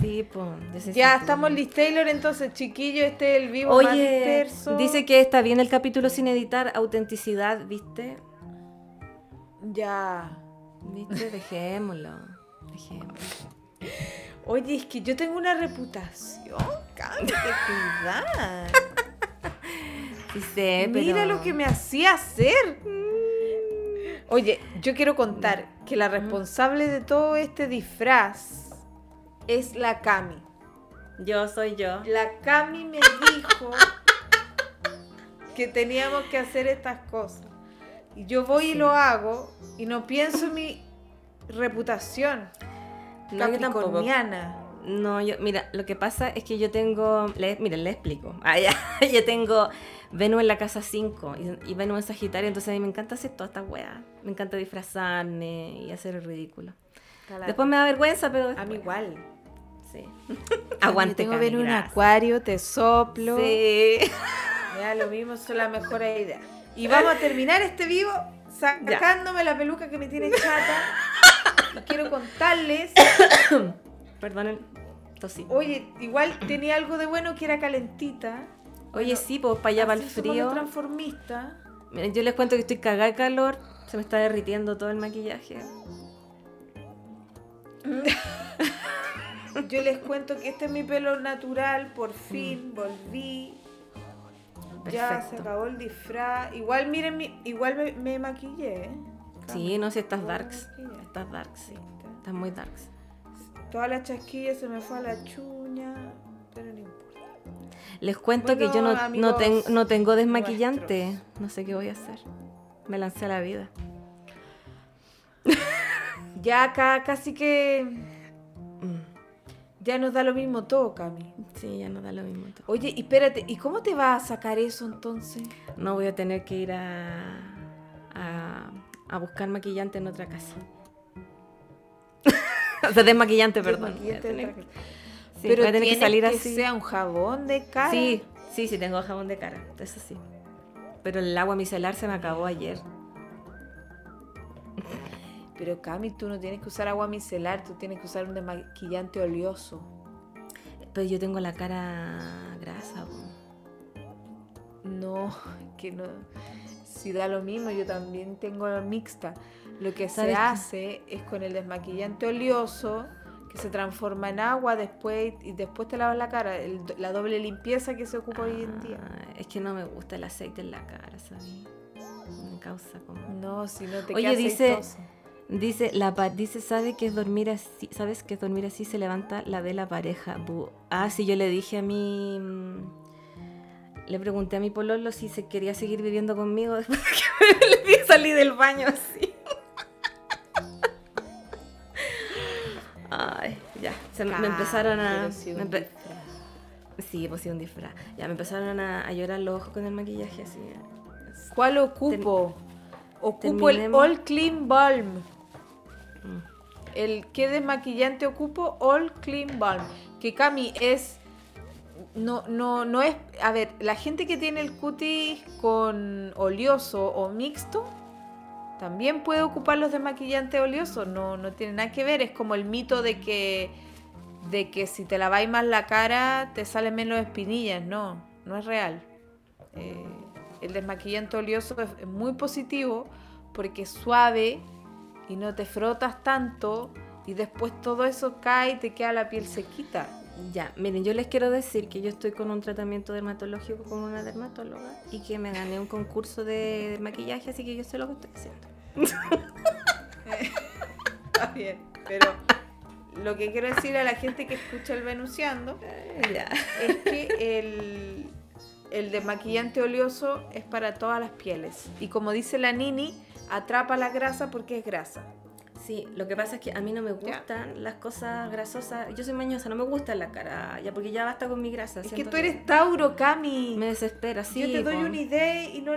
Sí, pues. Ya estamos Liz Taylor, entonces, chiquillo, este es el vivo Oye, dice que está bien el capítulo sin editar, autenticidad, ¿viste? Ya. ¿Viste? Dejémoslo. Dejémoslo. Oye, es que yo tengo una reputación, Cami, cuidar. Sí sé, Mira lo que me hacía hacer. Oye, yo quiero contar que la responsable de todo este disfraz es la Cami. Yo soy yo. La Cami me dijo que teníamos que hacer estas cosas. Y yo voy y lo hago y no pienso en mi reputación No, yo capricorniana. No, yo, mira, lo que pasa es que yo tengo, le, miren, le explico. [LAUGHS] Ah, ya, yo tengo Venus en la casa 5 y, y Venus en Sagitario, entonces a mí me encanta hacer todas estas weas. Me encanta disfrazarme y hacer el ridículo. Después me da vergüenza, pero A después, mí igual. sí. [LAUGHS] Aguante, Aguante, tengo Cami, un gracias. acuario, te soplo. Sí. Da lo mismo, son las mejores ideas. Y vamos a terminar este vivo sacándome la peluca que me tiene [LAUGHS] chata. Quiero contarles. [COUGHS] Perdonen, tosí. Oye, igual tenía algo de bueno que era calentita. Oye, sí, pues para allá, para el frío. los transformistas. Miren, yo les cuento que estoy cagada de calor, se me está derritiendo todo el maquillaje. [LAUGHS] Yo les cuento que este es mi pelo natural, por fin volví. Ya se acabó el disfraz. Igual miren, mi- igual me, me maquillé. ¿eh? Sí, no sé, estás darks. Estás darks, sí. Estás muy darks. Toda la chasquilla se me fue a la chuña, pero no importa. Les cuento que yo no, no, ten- no tengo desmaquillante. No sé qué voy a hacer. Me lancé a la vida. [LAUGHS] Ya acá casi que Mm, ya nos da lo mismo todo, Cami. Sí, ya no da lo mismo. todo. Oye, y espérate, ¿y cómo te vas a sacar eso entonces? No voy a tener que ir a, a, a buscar maquillante en otra casa. [LAUGHS] o sea, desmaquillante, [LAUGHS] perdón. Voy a Desmaquillante de sí, pero voy a tener que salir que así. sea un jabón de cara. Sí, sí, sí, tengo jabón de cara. Eso sí. Pero el agua micelar se me acabó ayer. Pero Cami, tú no tienes que usar agua micelar, tú tienes que usar un desmaquillante oleoso. Pero yo tengo la cara grasa. po. No, que no. Si da lo mismo, yo también tengo mixta. Lo que se hace es con el desmaquillante oleoso que se transforma en agua después y después te lavas la cara. el- la doble limpieza que se ocupa hoy en día. Ah, es que no me gusta el aceite en la cara, ¿sabes? Me causa como... No, si no te Oye, queda dice- aceitoso. Dice, la dice, ¿sabe que es dormir así? ¿Sabes que es dormir así se levanta la de la pareja? Bu. Ah, sí, yo le dije a mi... mm, Le pregunté a mi pololo si se quería seguir viviendo conmigo [LAUGHS] después de que [LAUGHS] le vi salir del baño así. [LAUGHS] Ay, ya. Se me, me empezaron a... Sí, me empe- pues sí, un disfraz. Ya, me empezaron a, a llorar los ojos con el maquillaje así. ¿Cuál ocupo? Ocupo el. All Clean Balm. El ¿qué desmaquillante ocupo? All Clean Balm. Que Cami es. No, no, no es. A ver, la gente que tiene el cutis con oleoso o mixto también puede ocupar los desmaquillantes oleosos. No, no tiene nada que ver. Es como el mito de que. De que si te laváis más la cara te salen menos espinillas. No, no es real. Eh, el desmaquillante oleoso es muy positivo porque es suave y no te frotas tanto y después todo eso cae y te queda la piel sequita. Ya, miren, yo les quiero decir que yo estoy con un tratamiento dermatológico con una dermatóloga y que me gané un concurso de, de maquillaje, así que yo sé lo que estoy haciendo. [LAUGHS] Está bien, pero lo que quiero decir a la gente que escucha el Venuseando Ya. es que el, el desmaquillante oleoso es para todas las pieles. Y como dice la Nini, atrapa la grasa porque es grasa. Sí, lo que pasa es que a mí no me gustan las cosas grasosas. Yo soy mañosa, no me gusta la cara, ya porque ya basta con mi grasa. Es que tú eres Tauro, Cami. Me desespera, sí. Yo te doy una idea y no,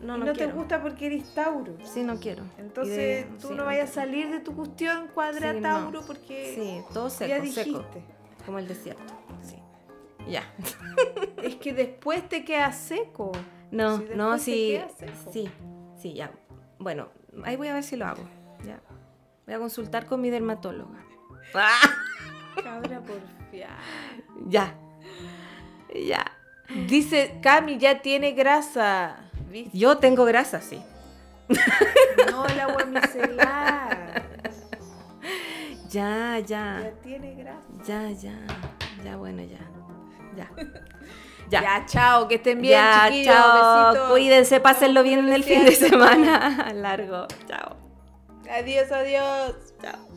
No, no, no te gusta porque eres Tauro. Sí, no quiero. Entonces de- tú sí, no vayas a salir de tu cuestión cuadra Sí, no. Tauro porque Sí, todo seco, ya seco. dijiste. Como el desierto. Sí. Ya. Es que después te queda seco. No, Si no, te sí. seco. Sí, sí, ya. Bueno, ahí voy a ver si lo hago. Ya. Voy a consultar con mi dermatóloga. Cabra porfiada. Ya. Ya. Dice, Cami ya tiene grasa. ¿Viste? Yo tengo grasa, sí. No el agua micelar. Ya, ya. Ya tiene gracia. Ya, ya. Ya, bueno, ya. Ya. Ya, Ya. chao, que estén bien, ya, chiquillos. chao. Besitos. Cuídense, pásenlo bien en el fin de semana [LAUGHS] largo. Chao. Adiós, adiós. Chao.